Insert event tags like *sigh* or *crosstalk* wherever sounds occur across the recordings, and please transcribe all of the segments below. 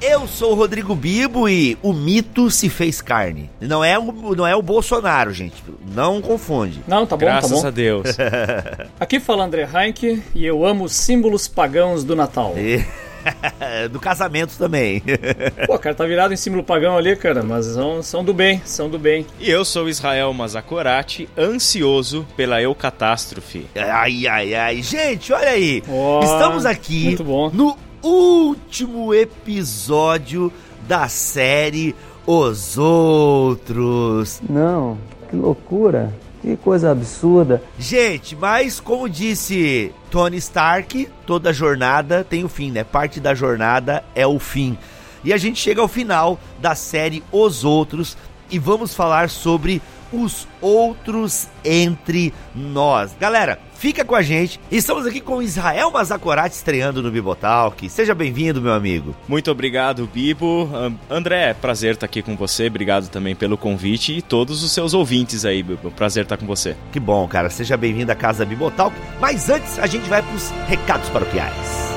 Eu sou o Rodrigo Bibo e o mito se fez carne. Não é o, não é o Bolsonaro, gente. Não confunde. Não, tá bom, Graças tá bom. a Deus. *laughs* Aqui fala André Heinck e eu amo os símbolos pagãos do Natal. E- *laughs* Do casamento também. *laughs* Pô, cara, tá virado em símbolo pagão ali, cara, mas são, são do bem, são do bem. E eu sou Israel Mazakorati, ansioso pela eucatástrofe. Ai, ai, ai. Gente, olha aí. Ó, Estamos aqui muito bom. no último episódio da série Os Outros. Não, que loucura, que coisa absurda. Gente, mas como disse Tony Stark, toda jornada tem o fim, né? Parte da jornada é o fim. E a gente chega ao final da série Os Outros e vamos falar sobre os outros entre nós. Galera, fica com a gente. Estamos aqui com Israel Mazakorati estreando no Bibotalk. Seja bem-vindo, meu amigo. Muito obrigado, Bibo. André, prazer estar aqui com você. Obrigado também pelo convite e todos os seus ouvintes aí, Bibo. Prazer estar com você. Que bom, cara. Seja bem-vindo à Casa Bibotalk. Mas antes, a gente vai para os recados paroquiais.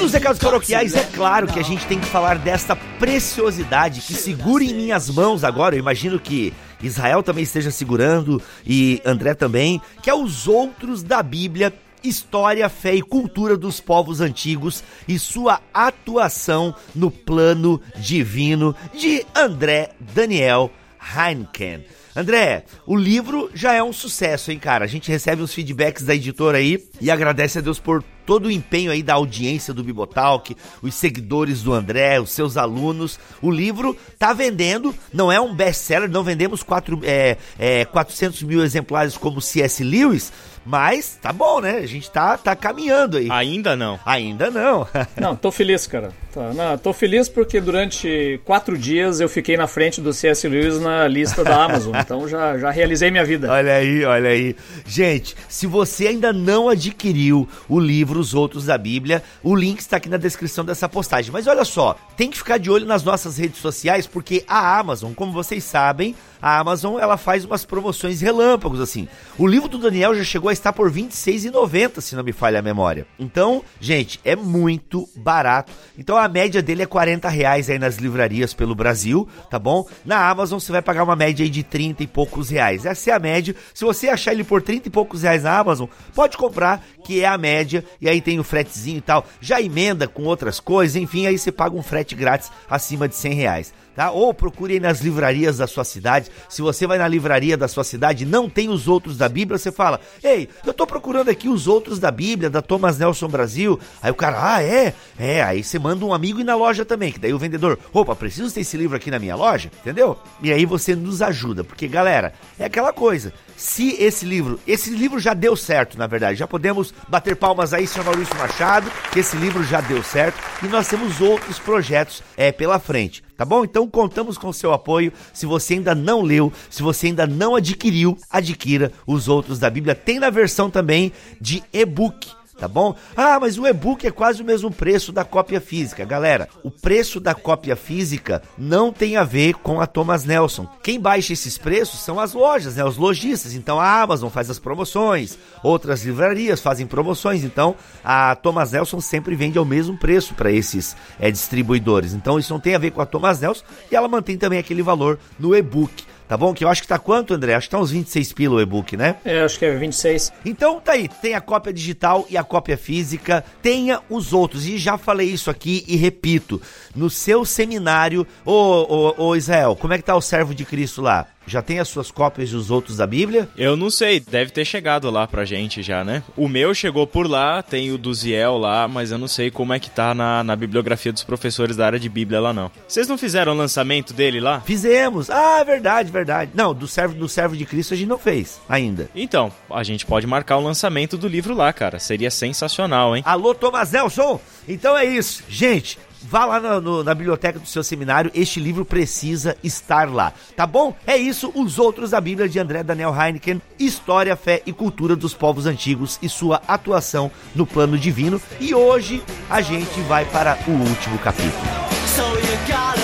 Nos recados paroquiais, é claro que a gente tem que falar desta preciosidade que segura em minhas mãos agora. Eu imagino que Israel também esteja segurando e André também, que é os outros da Bíblia. História, fé e cultura dos povos antigos e sua atuação no plano divino de André Daniel Heineken. André, o livro já é um sucesso, hein, cara? A gente recebe os feedbacks da editora aí e agradece a Deus por todo o empenho aí da audiência do Bibotalk, os seguidores do André, os seus alunos. O livro tá vendendo, não é um best-seller, não vendemos quatro, é, é, 400 mil exemplares como C.S. Lewis, mas tá bom, né? A gente tá, tá caminhando aí. Ainda não. Ainda não. *laughs* Não, tô feliz, cara. Tá, não, tô feliz porque durante quatro dias eu fiquei na frente do C.S. Lewis na lista da Amazon, *laughs* então já, já realizei minha vida. Olha aí, olha aí. Gente, se você ainda não adquiriu o livro Os Outros da Bíblia, o link está aqui na descrição dessa postagem. Mas olha só, tem que ficar de olho nas nossas redes sociais, porque a Amazon, como vocês sabem, a Amazon ela faz umas promoções relâmpagos assim. O livro do Daniel já chegou a estar por R$ 26,90, se não me falha a memória. Então, gente, é muito barato. Então a média dele é 40 reais aí nas livrarias pelo Brasil, tá bom? Na Amazon você vai pagar uma média aí de 30 e poucos reais. Essa é a média. Se você achar ele por 30 e poucos reais na Amazon, pode comprar, que é a média. E aí tem o fretezinho e tal. Já emenda com outras coisas, enfim, aí você paga um frete grátis acima de 100 reais. Tá? Ou procure aí nas livrarias da sua cidade. Se você vai na livraria da sua cidade e não tem os outros da Bíblia, você fala: Ei, eu tô procurando aqui os outros da Bíblia, da Thomas Nelson Brasil. Aí o cara, ah, é? É, aí você manda um amigo ir na loja também, que daí o vendedor, opa, preciso ter esse livro aqui na minha loja, entendeu? E aí você nos ajuda, porque galera, é aquela coisa. Se esse livro, esse livro já deu certo, na verdade, já podemos bater palmas aí, senhor Maurício Machado, que esse livro já deu certo e nós temos outros projetos é, pela frente. Tá bom? Então contamos com o seu apoio. Se você ainda não leu, se você ainda não adquiriu, adquira os outros da Bíblia. Tem na versão também de e-book tá bom? Ah, mas o e-book é quase o mesmo preço da cópia física. Galera, o preço da cópia física não tem a ver com a Thomas Nelson. Quem baixa esses preços são as lojas, né? Os lojistas. Então a Amazon faz as promoções, outras livrarias fazem promoções. Então a Thomas Nelson sempre vende ao mesmo preço para esses é, distribuidores. Então isso não tem a ver com a Thomas Nelson e ela mantém também aquele valor no e-book. Tá bom? Que eu acho que tá quanto, André? Acho que tá uns 26 pila o e-book, né? É, acho que é 26. Então tá aí, tem a cópia digital e a cópia física, tenha os outros. E já falei isso aqui e repito, no seu seminário, ô, ô, ô Israel, como é que tá o servo de Cristo lá? Já tem as suas cópias dos outros da Bíblia? Eu não sei, deve ter chegado lá pra gente já, né? O meu chegou por lá, tem o do Ziel lá, mas eu não sei como é que tá na, na bibliografia dos professores da área de Bíblia lá não. Vocês não fizeram o lançamento dele lá? Fizemos. Ah, verdade, verdade. Não, do servo, do servo de Cristo a gente não fez ainda. Então, a gente pode marcar o lançamento do livro lá, cara. Seria sensacional, hein? Alô, Thomas Nelson? Então é isso. Gente, vá lá na, no, na biblioteca do seu seminário, este livro precisa estar lá, tá bom? É isso, os outros da Bíblia de André Daniel Heineken, História, Fé e Cultura dos Povos Antigos e sua atuação no plano divino. E hoje a gente vai para o último capítulo. So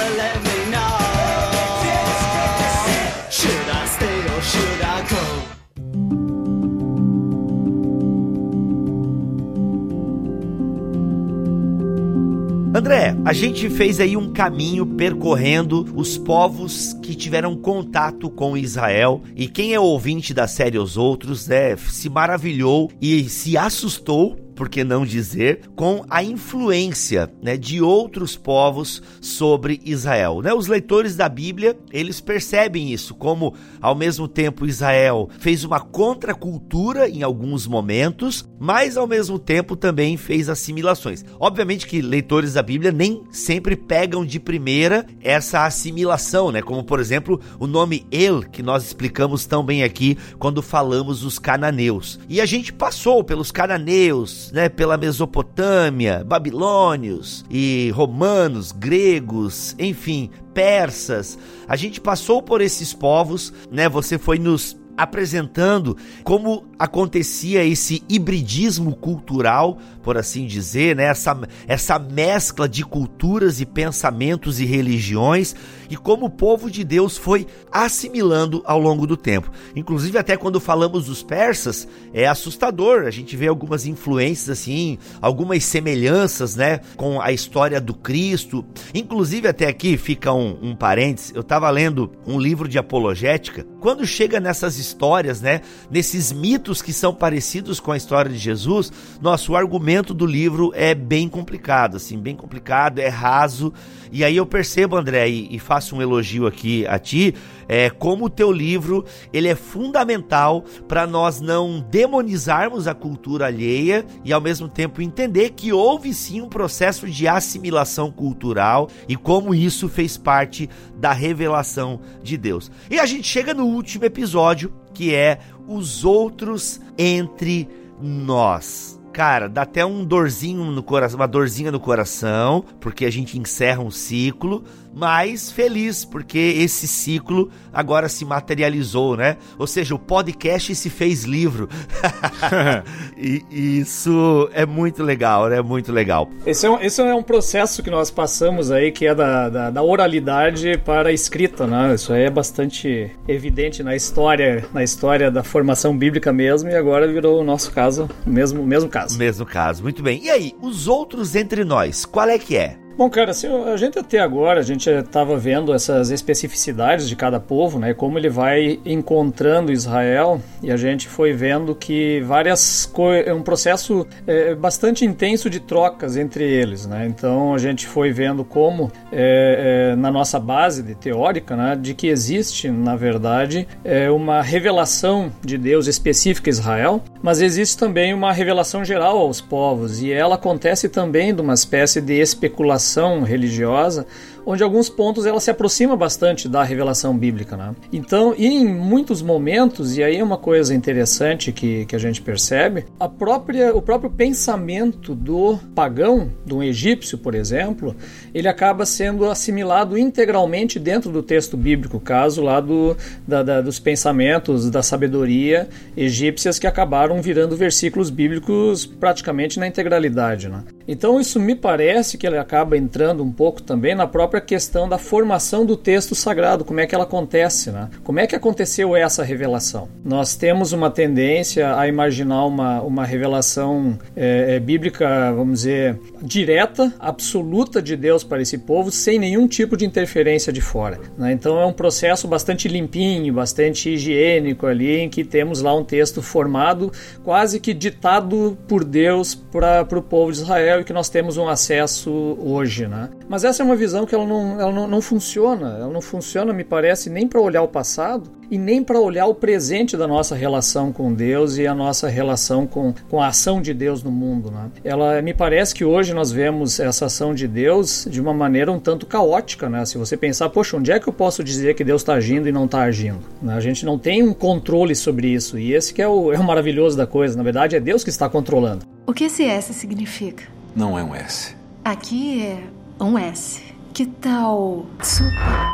André, a gente fez aí um caminho percorrendo os povos que tiveram contato com Israel. E quem é ouvinte da série Os Outros, né, se maravilhou e se assustou por que não dizer, com a influência né, de outros povos sobre Israel. Né? Os leitores da Bíblia, eles percebem isso, como ao mesmo tempo Israel fez uma contracultura em alguns momentos, mas ao mesmo tempo também fez assimilações. Obviamente que leitores da Bíblia nem sempre pegam de primeira essa assimilação, né? Como por exemplo, o nome El, que nós explicamos tão bem aqui quando falamos dos cananeus. E a gente passou pelos cananeus, né, pela Mesopotâmia, babilônios e romanos, gregos, enfim, persas. A gente passou por esses povos, né? Você foi nos apresentando como acontecia esse hibridismo cultural, por assim dizer, né? essa, essa mescla de culturas e pensamentos e religiões, e como o povo de Deus foi assimilando ao longo do tempo. Inclusive, até quando falamos dos persas, é assustador. A gente vê algumas influências, assim, algumas semelhanças, né, com a história do Cristo. Inclusive, até aqui fica um, um parênteses: eu estava lendo um livro de apologética. Quando chega nessas histórias, né, nesses mitos que são parecidos com a história de Jesus, nosso argumento do livro é bem complicado, assim, bem complicado, é raso. E aí eu percebo, André, e, e faço um elogio aqui a ti, é como o teu livro ele é fundamental para nós não demonizarmos a cultura alheia e ao mesmo tempo entender que houve sim um processo de assimilação cultural e como isso fez parte da revelação de Deus. E a gente chega no último episódio, que é os outros entre nós. Cara, dá até um dorzinho no coração, uma dorzinha no coração, porque a gente encerra um ciclo, mas feliz porque esse ciclo agora se materializou, né? Ou seja, o podcast se fez livro. *laughs* *laughs* e, isso é muito legal, né? Muito legal. Esse é, um, esse é um processo que nós passamos aí, que é da, da, da oralidade para a escrita, né? Isso aí é bastante evidente na história, na história da formação bíblica mesmo, e agora virou o nosso caso, mesmo, mesmo caso. Mesmo caso, muito bem. E aí, os outros entre nós, qual é que é? Bom, cara, assim, a gente até agora, a gente estava vendo essas especificidades de cada povo, né? Como ele vai encontrando Israel e a gente foi vendo que várias é um processo é, bastante intenso de trocas entre eles, né? Então a gente foi vendo como é, é, na nossa base de teórica, né, de que existe, na verdade, é, uma revelação de Deus específica a Israel, mas existe também uma revelação geral aos povos e ela acontece também de uma espécie de especulação revelação religiosa, onde alguns pontos ela se aproxima bastante da revelação bíblica. Né? Então, e em muitos momentos, e aí é uma coisa interessante que, que a gente percebe, a própria, o próprio pensamento do pagão, do egípcio, por exemplo, ele acaba sendo assimilado integralmente dentro do texto bíblico, caso lá do, da, da, dos pensamentos da sabedoria egípcias que acabaram virando versículos bíblicos praticamente na integralidade. Né? Então, isso me parece que ele acaba entrando um pouco também na própria questão da formação do texto sagrado, como é que ela acontece, né? Como é que aconteceu essa revelação? Nós temos uma tendência a imaginar uma, uma revelação é, é, bíblica, vamos dizer, direta, absoluta de Deus para esse povo, sem nenhum tipo de interferência de fora. Né? Então é um processo bastante limpinho, bastante higiênico ali, em que temos lá um texto formado, quase que ditado por Deus para o povo de Israel e que nós temos um acesso hoje. Né? Mas essa é uma visão que ela não, ela não, não funciona. Ela não funciona, me parece, nem para olhar o passado e nem para olhar o presente da nossa relação com Deus e a nossa relação com, com a ação de Deus no mundo. Né? Ela me parece que hoje nós vemos essa ação de Deus de uma maneira um tanto caótica. Né? Se você pensar, poxa, onde é que eu posso dizer que Deus está agindo e não está agindo? Né? A gente não tem um controle sobre isso e esse que é o, é o maravilhoso da coisa. Na verdade, é Deus que está controlando. O que esse S significa? Não é um S. Aqui é um S. Que tal sopa?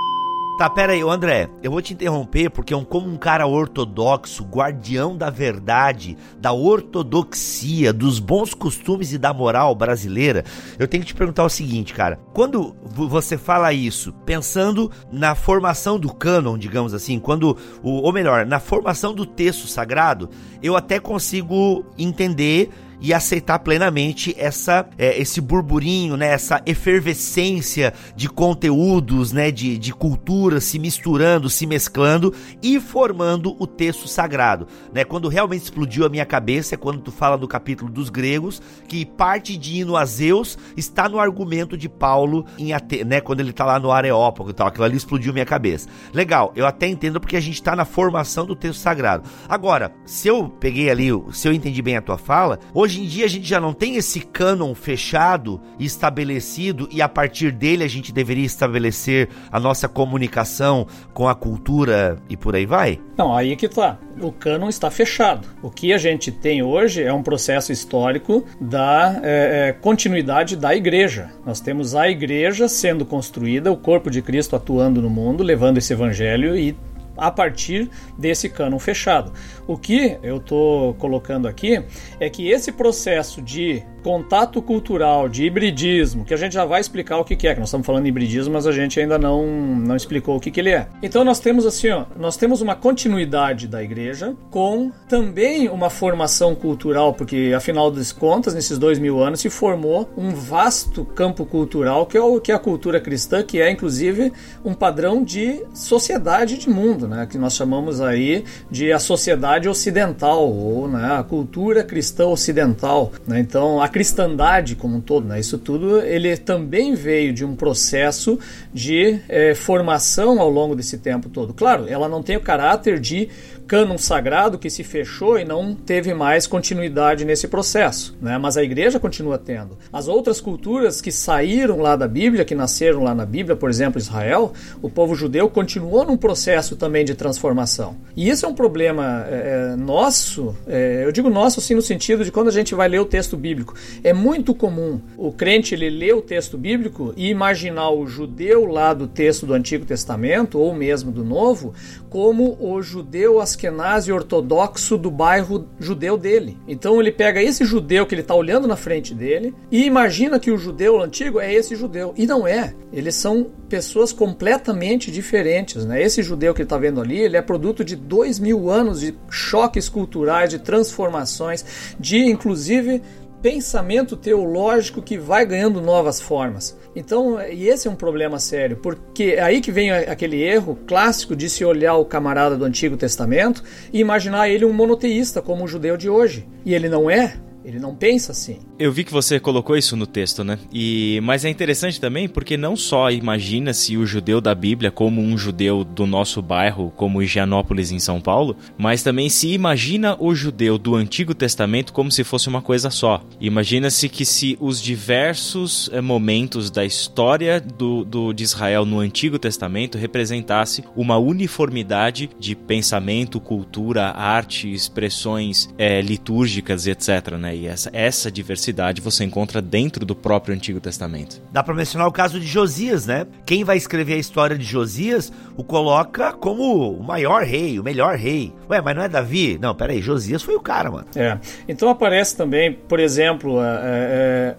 Tá, pera aí, André, eu vou te interromper porque como um cara ortodoxo, guardião da verdade, da ortodoxia, dos bons costumes e da moral brasileira, eu tenho que te perguntar o seguinte, cara. Quando você fala isso, pensando na formação do cânon, digamos assim, quando, ou melhor, na formação do texto sagrado, eu até consigo entender e aceitar plenamente essa, é, esse burburinho, né, essa efervescência de conteúdos, né, de, de cultura se misturando, se mesclando e formando o texto sagrado. Né? Quando realmente explodiu a minha cabeça é quando tu fala do capítulo dos gregos, que parte de hino a Zeus está no argumento de Paulo em Ate né, quando ele está lá no Areópago e tal. Aquilo ali explodiu minha cabeça. Legal, eu até entendo porque a gente está na formação do texto sagrado. Agora, se eu peguei ali, se eu entendi bem a tua fala, hoje Hoje em dia a gente já não tem esse cânon fechado estabelecido e a partir dele a gente deveria estabelecer a nossa comunicação com a cultura e por aí vai? Não, aí que tá. O cânon está fechado. O que a gente tem hoje é um processo histórico da é, é, continuidade da igreja. Nós temos a igreja sendo construída, o corpo de Cristo atuando no mundo, levando esse evangelho e a partir desse cânon fechado. O que eu estou colocando aqui é que esse processo de contato cultural, de hibridismo, que a gente já vai explicar o que, que é, que nós estamos falando hibridismo, mas a gente ainda não, não explicou o que, que ele é. Então nós temos assim, ó, nós temos uma continuidade da igreja com também uma formação cultural, porque afinal das contas, nesses dois mil anos se formou um vasto campo cultural que é, o, que é a cultura cristã, que é inclusive um padrão de sociedade de mundo, né, que nós chamamos aí de a sociedade ocidental ou né, a cultura cristã ocidental. Né? Então a cristandade como um todo, né? isso tudo, ele também veio de um processo de é, formação ao longo desse tempo todo. Claro, ela não tem o caráter de cânon sagrado que se fechou e não teve mais continuidade nesse processo, né? Mas a igreja continua tendo. As outras culturas que saíram lá da Bíblia, que nasceram lá na Bíblia, por exemplo, Israel, o povo judeu continuou num processo também de transformação. E isso é um problema é, é nosso, é, eu digo nosso assim no sentido de quando a gente vai ler o texto bíblico. É muito comum o crente ele ler o texto bíblico e imaginar o judeu lá do texto do Antigo Testamento ou mesmo do Novo como o judeu askenazi ortodoxo do bairro judeu dele. Então ele pega esse judeu que ele está olhando na frente dele e imagina que o judeu antigo é esse judeu. E não é. Eles são pessoas completamente diferentes. Né? Esse judeu que ele está vendo ali, ele é produto de dois mil anos de choques culturais, de transformações, de inclusive pensamento teológico que vai ganhando novas formas. Então, e esse é um problema sério, porque é aí que vem aquele erro clássico de se olhar o camarada do Antigo Testamento e imaginar ele um monoteísta como o judeu de hoje. E ele não é, ele não pensa assim. Eu vi que você colocou isso no texto, né? E mas é interessante também porque não só imagina-se o judeu da Bíblia como um judeu do nosso bairro, como Higienópolis em São Paulo, mas também se imagina o judeu do Antigo Testamento como se fosse uma coisa só. Imagina-se que se os diversos é, momentos da história do, do, de Israel no Antigo Testamento representasse uma uniformidade de pensamento, cultura, arte, expressões é, litúrgicas, etc. Né? E essa, essa diversidade você encontra dentro do próprio Antigo Testamento. Dá para mencionar o caso de Josias, né? Quem vai escrever a história de Josias o coloca como o maior rei, o melhor rei. Ué, mas não é Davi? Não, peraí, Josias foi o cara, mano. É. Então aparece também, por exemplo, é, é é,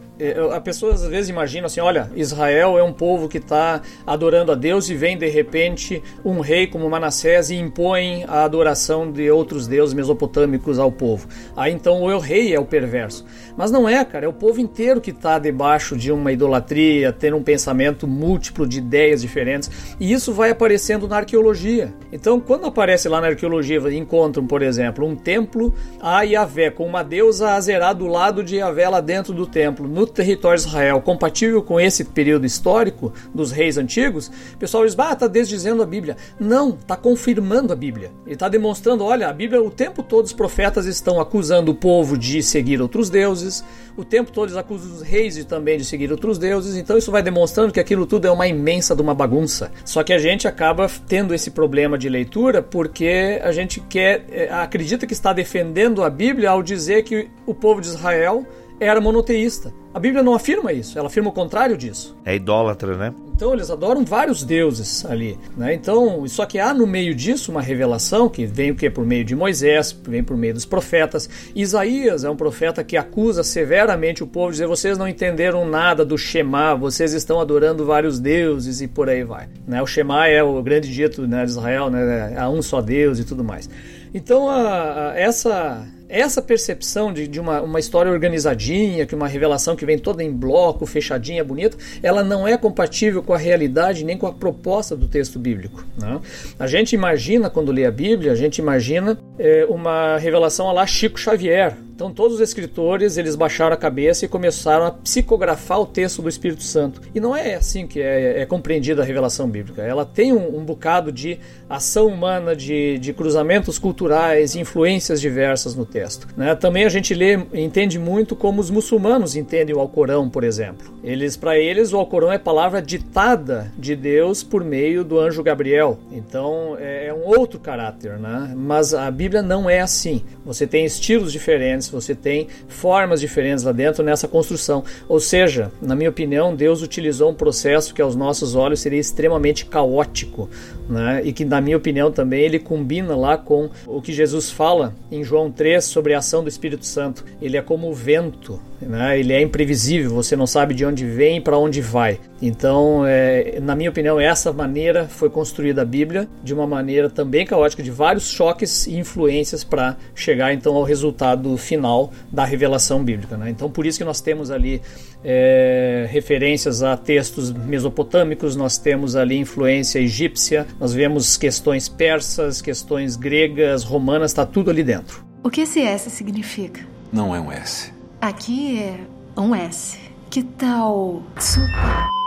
a pessoa às vezes imagina assim, olha, Israel é um povo que está adorando a Deus e vem de repente um rei como Manassés e impõe a adoração de outros deuses mesopotâmicos ao povo. Aí então o rei é o perverso. Mas não é, cara, é o povo inteiro que está debaixo de uma idolatria, tendo um pensamento múltiplo de ideias diferentes. E isso vai aparecendo na arqueologia. Então, quando aparece lá na arqueologia, encontram, por exemplo, um templo a Yahvé, com uma deusa Azerá do lado de Yahvé lá dentro do templo, no território de Israel, compatível com esse período histórico dos reis antigos, o pessoal diz, ah, está desdizendo a Bíblia. Não, está confirmando a Bíblia. Ele está demonstrando, olha, a Bíblia, o tempo todo os profetas estão acusando o povo de seguir outros deuses, deuses. O tempo todo eles acusam os reis de, também de seguir outros deuses. Então isso vai demonstrando que aquilo tudo é uma imensa de uma bagunça. Só que a gente acaba tendo esse problema de leitura porque a gente quer, é, acredita que está defendendo a Bíblia ao dizer que o povo de Israel era monoteísta. A Bíblia não afirma isso, ela afirma o contrário disso. É idólatra, né? Então eles adoram vários deuses ali, né? Então, só que há no meio disso uma revelação que vem o que por meio de Moisés, vem por meio dos profetas. Isaías é um profeta que acusa severamente o povo, dizer vocês não entenderam nada do Shema, vocês estão adorando vários deuses e por aí vai. Né? O Shema é o grande dito né, de Israel, né? Há um só Deus e tudo mais. Então a, a, essa essa percepção de, de uma, uma história organizadinha, que uma revelação que vem toda em bloco, fechadinha, bonita, ela não é compatível com a realidade nem com a proposta do texto bíblico. Né? A gente imagina, quando lê a Bíblia, a gente imagina é, uma revelação lá Chico Xavier, então todos os escritores eles baixaram a cabeça e começaram a psicografar o texto do Espírito Santo. E não é assim que é, é compreendida a revelação bíblica. Ela tem um, um bocado de ação humana, de, de, cruzamentos culturais, influências diversas no texto. Né? Também a gente lê, entende muito como os muçulmanos entendem o Alcorão, por exemplo. Eles, para eles, o Alcorão é palavra ditada de Deus por meio do anjo Gabriel. Então é, é um outro caráter, né? Mas a Bíblia não é assim. Você tem estilos diferentes diferentes, você tem formas diferentes lá dentro nessa construção. Ou seja, na minha opinião, Deus utilizou um processo que aos nossos olhos seria extremamente caótico, né? e que, na minha opinião, também ele combina lá com o que Jesus fala em João 3 sobre a ação do Espírito Santo. Ele é como o vento, né? ele é imprevisível, você não sabe de onde vem e para onde vai. Então, é, na minha opinião, essa maneira foi construída a Bíblia de uma maneira também caótica, de vários choques e influências para chegar então ao resultado final da revelação bíblica. Né? Então, por isso que nós temos ali é, referências a textos mesopotâmicos, nós temos ali influência egípcia, nós vemos questões persas, questões gregas, romanas, está tudo ali dentro. O que esse S significa? Não é um S. Aqui é um S. Que tal super?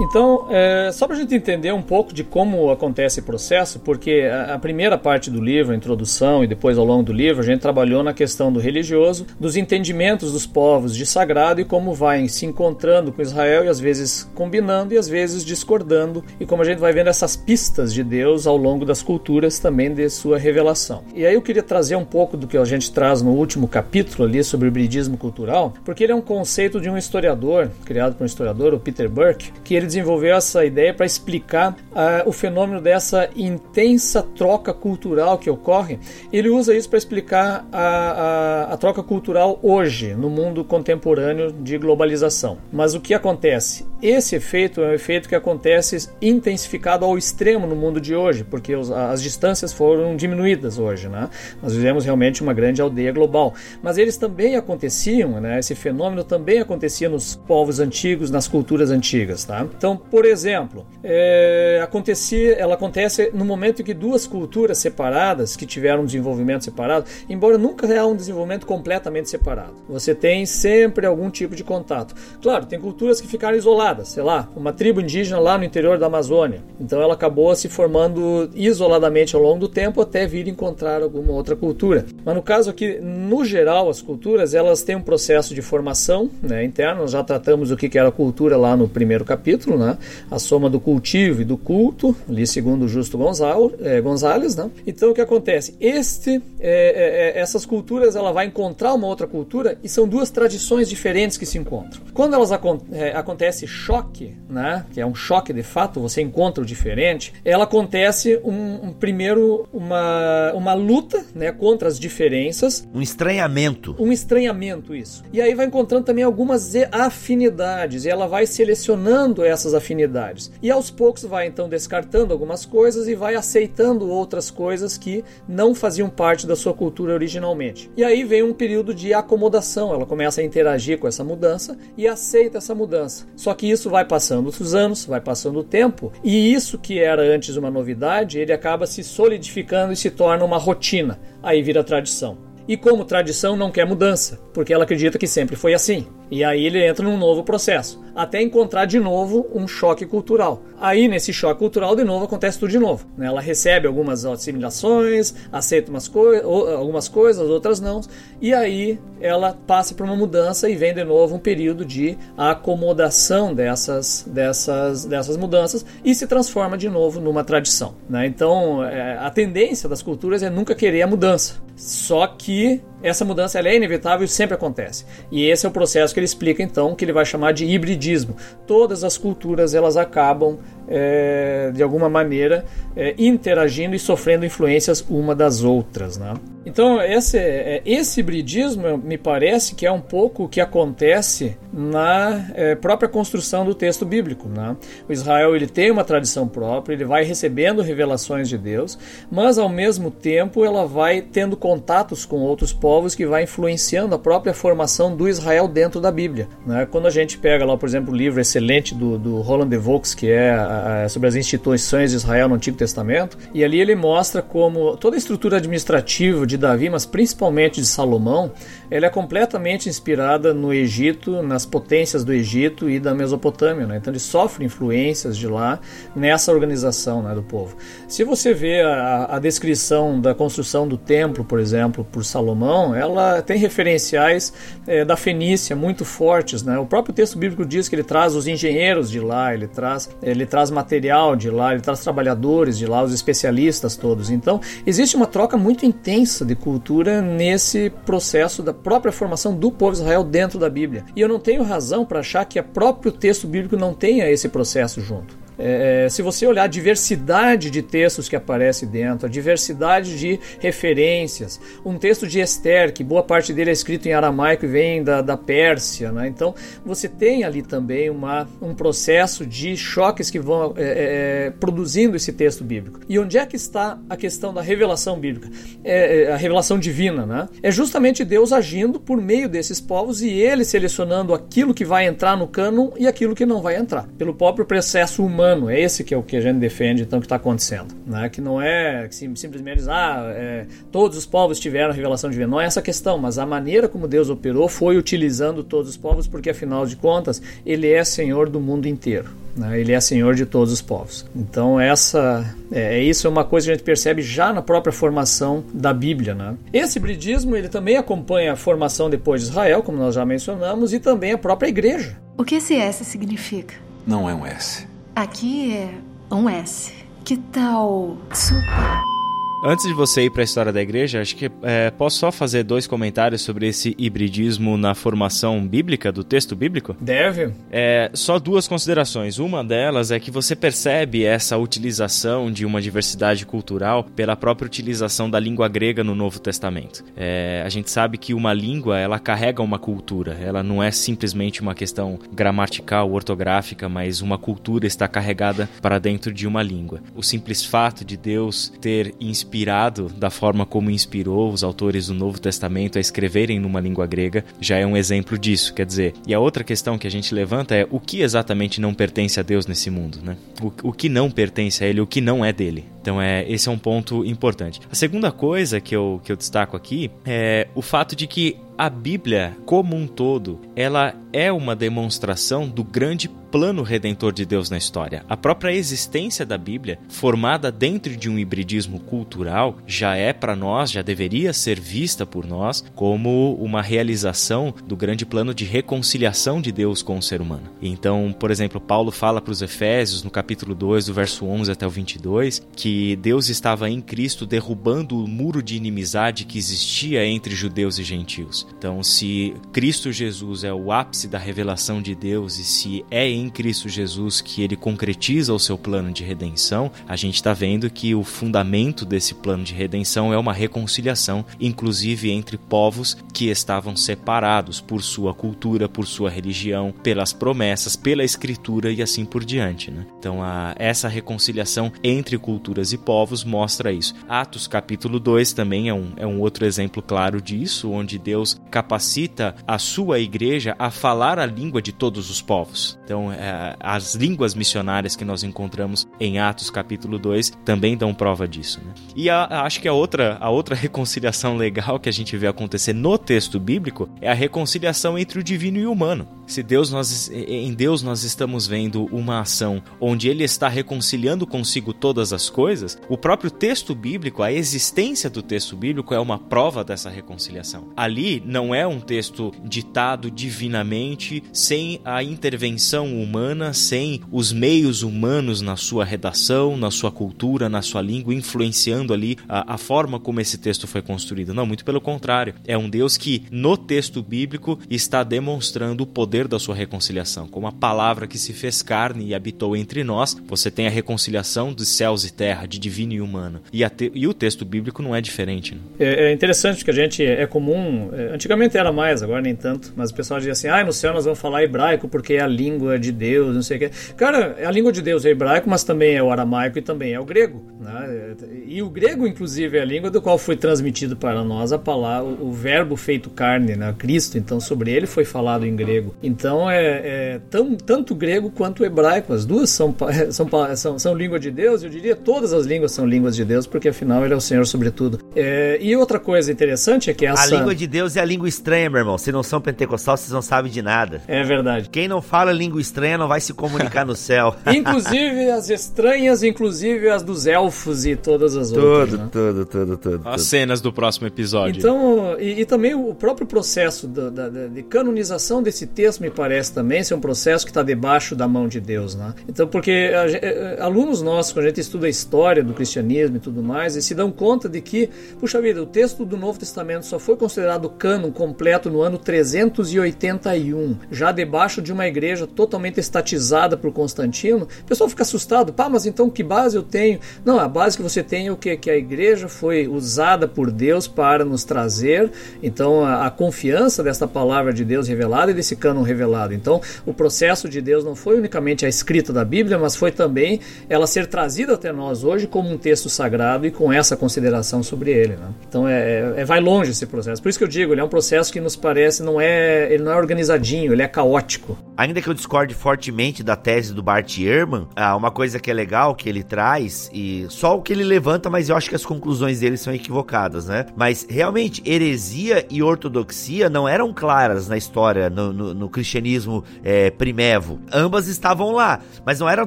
Então, é, só para a gente entender um pouco de como acontece esse processo, porque a, a, primeira parte do livro, a introdução, e depois ao longo do livro, a gente trabalhou na questão do religioso, dos entendimentos dos povos de sagrado e como vai se encontrando com Israel e às vezes combinando e às vezes discordando, e como a gente vai vendo essas pistas de Deus ao longo das culturas também de sua revelação. E aí eu queria trazer um pouco do que a gente traz no último capítulo ali sobre o hibridismo cultural, porque ele é um conceito de um historiador, criado por um historiador, o Peter Burke, que ele desenvolveu essa ideia para explicar uh, o fenômeno dessa intensa troca cultural que ocorre. Ele usa isso para explicar a, a, a, troca cultural hoje, no mundo contemporâneo de globalização. Mas o que acontece? Esse efeito é um efeito que acontece intensificado ao extremo no mundo de hoje, porque os, as distâncias foram diminuídas hoje. Né? Nós vivemos realmente uma grande aldeia global. Mas eles também aconteciam, né? esse fenômeno também acontecia nos povos antigos, nas culturas antigas. Tá? Então, por exemplo, é, acontecia, ela acontece no momento em que duas culturas separadas, que tiveram um desenvolvimento separado, embora nunca há um desenvolvimento completamente separado, você tem sempre algum tipo de contato. Claro, tem culturas que ficaram isoladas, sei lá, uma tribo indígena lá no interior da Amazônia, então ela acabou se formando isoladamente ao longo do tempo até vir encontrar alguma outra cultura. Mas no caso aqui, no geral, as culturas elas têm um processo de formação né, interno. Nós já tratamos o que era cultura lá no primeiro capítulo né? a soma do cultivo e do culto, ali segundo o Justo Gonzalo, é, Gonzalez. Né? Então o que acontece? Este, é, é, essas culturas ela vai encontrar uma outra cultura e são duas tradições diferentes que se encontram. Quando elas acontece choque, né? que é um choque de fato, você encontra o diferente, ela acontece um, um primeiro uma, uma luta né, contra as diferenças. Um estranhamento. Um estranhamento, isso. E aí vai encontrando também algumas afinidades e ela vai selecionando essas afinidades. E aos poucos vai então descartando algumas coisas e vai aceitando outras coisas que não faziam parte da sua cultura originalmente. E aí vem um período de acomodação, ela começa a interagir com essa mudança e aceita essa mudança. Só que isso vai passando os anos, vai passando o tempo, e isso que era antes uma novidade, ele acaba se solidificando e se torna uma rotina. Aí vira tradição. E como tradição não quer mudança, porque ela acredita que sempre foi assim. E aí ele entra num novo processo, até encontrar de novo um choque cultural. Aí nesse choque cultural de novo acontece tudo de novo. Né? Ela recebe algumas assimilações, aceita umas coi algumas coisas, outras não, e aí ela passa por uma mudança e vem de novo um período de acomodação dessas, dessas, dessas mudanças e se transforma de novo numa tradição. Né? Então é, a tendência das culturas é nunca querer a mudança. Só que Essa mudança é inevitável e sempre acontece. E esse é o processo que ele explica então, que ele vai chamar de hibridismo. Todas as culturas elas acabam é, de alguma maneira é, interagindo e sofrendo influências uma das outras, né? Então esse, é, esse hibridismo me parece que é um pouco o que acontece na é, própria construção do texto bíblico. Né? O Israel ele tem uma tradição própria, ele vai recebendo revelações de Deus, mas ao mesmo tempo ela vai tendo contatos com outros povos que vai influenciando a própria formação do Israel dentro da Bíblia. Né? Quando a gente pega lá, por exemplo, o livro excelente do, do Roland de Vaux, que é sobre as instituições de Israel no Antigo Testamento, e ali ele mostra como toda a estrutura administrativa de Davi, mas principalmente de Salomão, ela é completamente inspirada no Egito, nas potências do Egito e da Mesopotâmia. Né? Então ele sofre influências de lá nessa organização né, do povo. Se você vê a, a descrição da construção do templo, por exemplo, por Salomão, ela tem referenciais é, da Fenícia muito fortes. Né? O próprio texto bíblico diz que ele traz os engenheiros de lá, ele traz, ele traz material de lá, ele traz trabalhadores de lá, os especialistas todos. Então existe uma troca muito intensa de cultura nesse processo da própria formação do povo de Israel dentro da Bíblia. E eu não tenho razão para achar que o próprio texto bíblico não tenha esse processo junto. É, se você olhar a diversidade de textos que aparece dentro, a diversidade de referências, um texto de Esther, que boa parte dele é escrito em aramaico e vem da, da Pérsia, né? então você tem ali também uma, um processo de choques que vão é, é, produzindo esse texto bíblico. E onde é que está a questão da revelação bíblica? É, é, a revelação divina, né? É justamente Deus agindo por meio desses povos e ele selecionando aquilo que vai entrar no cânon e aquilo que não vai entrar, pelo próprio processo humano humano. É esse que é o que a gente defende, então, que está acontecendo. Né? Que não é que simplesmente diz, ah, é, todos os povos tiveram a revelação divina. Não é essa a questão, mas a maneira como Deus operou foi utilizando todos os povos, porque afinal de contas, Ele é Senhor do mundo inteiro. Né? Ele é Senhor de todos os povos. Então, essa é, é, isso é uma coisa que a gente percebe já na própria formação da Bíblia. Né? Esse hibridismo ele também acompanha a formação depois de Israel, como nós já mencionamos, e também a própria igreja. O que esse S significa? Não é um S. Aqui é um S. Que tal super? Antes de você ir para a história da igreja, acho que é, posso só fazer dois comentários sobre esse hibridismo na formação bíblica, do texto bíblico? Deve. É, só duas considerações. Uma delas é que você percebe essa utilização de uma diversidade cultural pela própria utilização da língua grega no Novo Testamento. É, a gente sabe que uma língua, ela carrega uma cultura. Ela não é simplesmente uma questão gramatical, ortográfica, mas uma cultura está carregada para dentro de uma língua. O simples fato de Deus ter inspirado inspirado da forma como inspirou os autores do Novo Testamento a escreverem numa língua grega, já é um exemplo disso. Quer dizer, e a outra questão que a gente levanta é o que exatamente não pertence a Deus nesse mundo, né? O, o que não pertence a Ele, o que não é dele. Então, é, esse é um ponto importante. A segunda coisa que eu, que eu destaco aqui é o fato de que a Bíblia, como um todo, ela é uma demonstração do grande plano redentor de Deus na história. A própria existência da Bíblia, formada dentro de um hibridismo cultural, já é para nós, já deveria ser vista por nós como uma realização do grande plano de reconciliação de Deus com o ser humano. Então, por exemplo, Paulo fala para os Efésios, no capítulo 2, do verso 11 até o 22, que Deus estava em Cristo derrubando o muro de inimizade que existia entre judeus e gentios. Então, se Cristo Jesus é o ápice da revelação de Deus e se é em Cristo Jesus que ele concretiza o seu plano de redenção, a gente está vendo que o fundamento desse plano de redenção é uma reconciliação, inclusive entre povos que estavam separados por sua cultura, por sua religião, pelas promessas, pela escritura e assim por diante. Né? Então, a, essa reconciliação entre culturas e povos mostra isso. Atos capítulo 2 também é um, é um outro exemplo claro disso, onde Deus capacita a sua igreja a falar a língua de todos os povos. Então, é, as línguas missionárias que nós encontramos em Atos capítulo 2 também dão prova disso. Né? E a, acho que a outra, a outra *laughs* reconciliação legal que a gente vê acontecer no texto bíblico é a reconciliação entre o divino e o humano. Se Deus nós, em Deus nós estamos vendo uma ação onde ele está reconciliando consigo todas as coisas, coisas, o próprio texto bíblico, a existência do texto bíblico é uma prova dessa reconciliação. Ali não é um texto ditado divinamente, sem a intervenção humana, sem os meios humanos na sua redação, na sua cultura, na sua língua, influenciando ali a, a forma como esse texto foi construído. Não, muito pelo contrário. É um Deus que, no texto bíblico, está demonstrando o poder da sua reconciliação. Como a palavra que se fez carne e habitou entre nós, você tem a reconciliação dos céus e terra, de divino e humano. E, te, e o texto bíblico não é diferente. Né? É, é, interessante que a gente é comum, é, antigamente era mais, agora nem tanto, mas o pessoal dizia assim: ah, no céu nós vamos falar hebraico porque é a língua de Deus, não sei o quê. Cara, a língua de Deus é hebraico, mas também é o aramaico e também é o grego. Né? E o grego, inclusive, é a língua do qual foi transmitido para nós a palavra, o, verbo feito carne, né? Cristo. Então, sobre ele foi falado em grego. Então, é, é tão, tanto grego quanto hebraico. As duas são, *laughs* são, são, são língua de Deus. Eu diria todas as línguas são línguas de Deus, porque afinal ele é o Senhor sobre tudo. É, e outra coisa interessante é que essa... A língua de Deus é a língua estranha, meu irmão. Se não são pentecostal, vocês não sabem de nada. É verdade. Quem não fala língua estranha não vai se comunicar no céu. *laughs* inclusive as estranhas, inclusive as dos elfos e todas as tudo, outras. Tudo, né? tudo, tudo, tudo. As cenas do próximo episódio. Então, e, e também o próprio processo da, da, de canonização desse texto me parece também ser um processo que está debaixo da mão de Deus, né? Então, porque a, a, eh, alunos nossos, quando a gente estuda a história do cristianismo e tudo mais, e se dão conta de que, puxa vida, o texto do Novo Testamento só foi considerado cânon completo no ano 381, já debaixo de uma igreja totalmente estatizada por Constantino. O pessoal fica assustado, pá, mas então que base eu tenho? Não, a base que você tem é o que? Que a igreja foi usada por Deus para nos trazer, então, a, a confiança desta palavra de Deus revelada e desse cânon revelado. Então, o processo de Deus não foi unicamente a escrita da Bíblia, mas foi também ela ser trazida até nós hoje como um texto sagrado e com essa consideração sobre ele. Né? Então, é, é, vai longe esse processo. Por isso que eu digo, ele é um processo que nos parece não é, ele não é organizadinho, ele é caótico. Ainda que eu discorde fortemente da tese do Bart Ehrman, uma coisa que é legal que ele traz e só o que ele levanta, mas eu acho que as conclusões dele são equivocadas, né? Mas realmente heresia e ortodoxia não eram claras na história no, no, no cristianismo é, primevo. Ambas estavam lá, mas não eram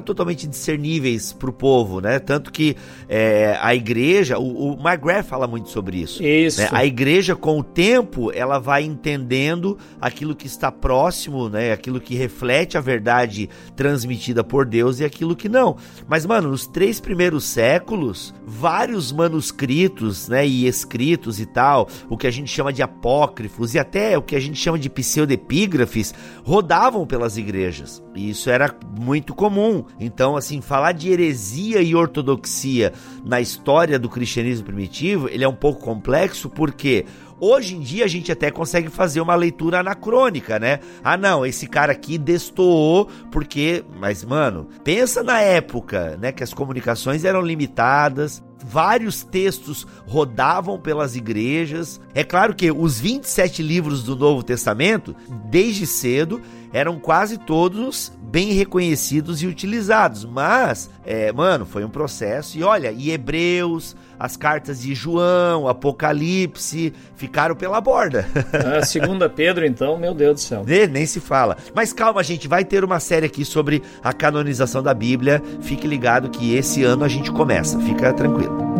totalmente discerníveis para o povo, né? Tanto que é, a igreja, o, o McGrath fala muito sobre isso. Isso. Né? A igreja com o tempo ela vai entendendo aquilo que está próximo, né? Aquilo que reflete a verdade transmitida por Deus e aquilo que não. Mas mano, nos três primeiros séculos, vários manuscritos, né? E escritos e tal, o que a gente chama de apócrifos e até o que a gente chama de pseudepígrafes rodavam pelas igrejas. E isso era muito comum. Então, assim, falar de heresia e ortodoxia na história do cristianismo primitivo, ele é um pouco complexo porque Hoje em dia a gente até consegue fazer uma leitura anacrônica, né? Ah, não, esse cara aqui destoou porque, mas mano, pensa na época, né, que as comunicações eram limitadas, vários textos rodavam pelas igrejas. É claro que os 27 livros do Novo Testamento, desde cedo, eram quase todos bem reconhecidos e utilizados. Mas, é, mano, foi um processo. E olha, e Hebreus, as cartas de João, Apocalipse, ficaram pela borda. *laughs* Ah, segunda Pedro, então, meu Deus do céu. De, nem se fala. Mas calma, gente, vai ter uma série aqui sobre a canonização da Bíblia. Fique ligado que esse ano a gente começa. Fica tranquilo.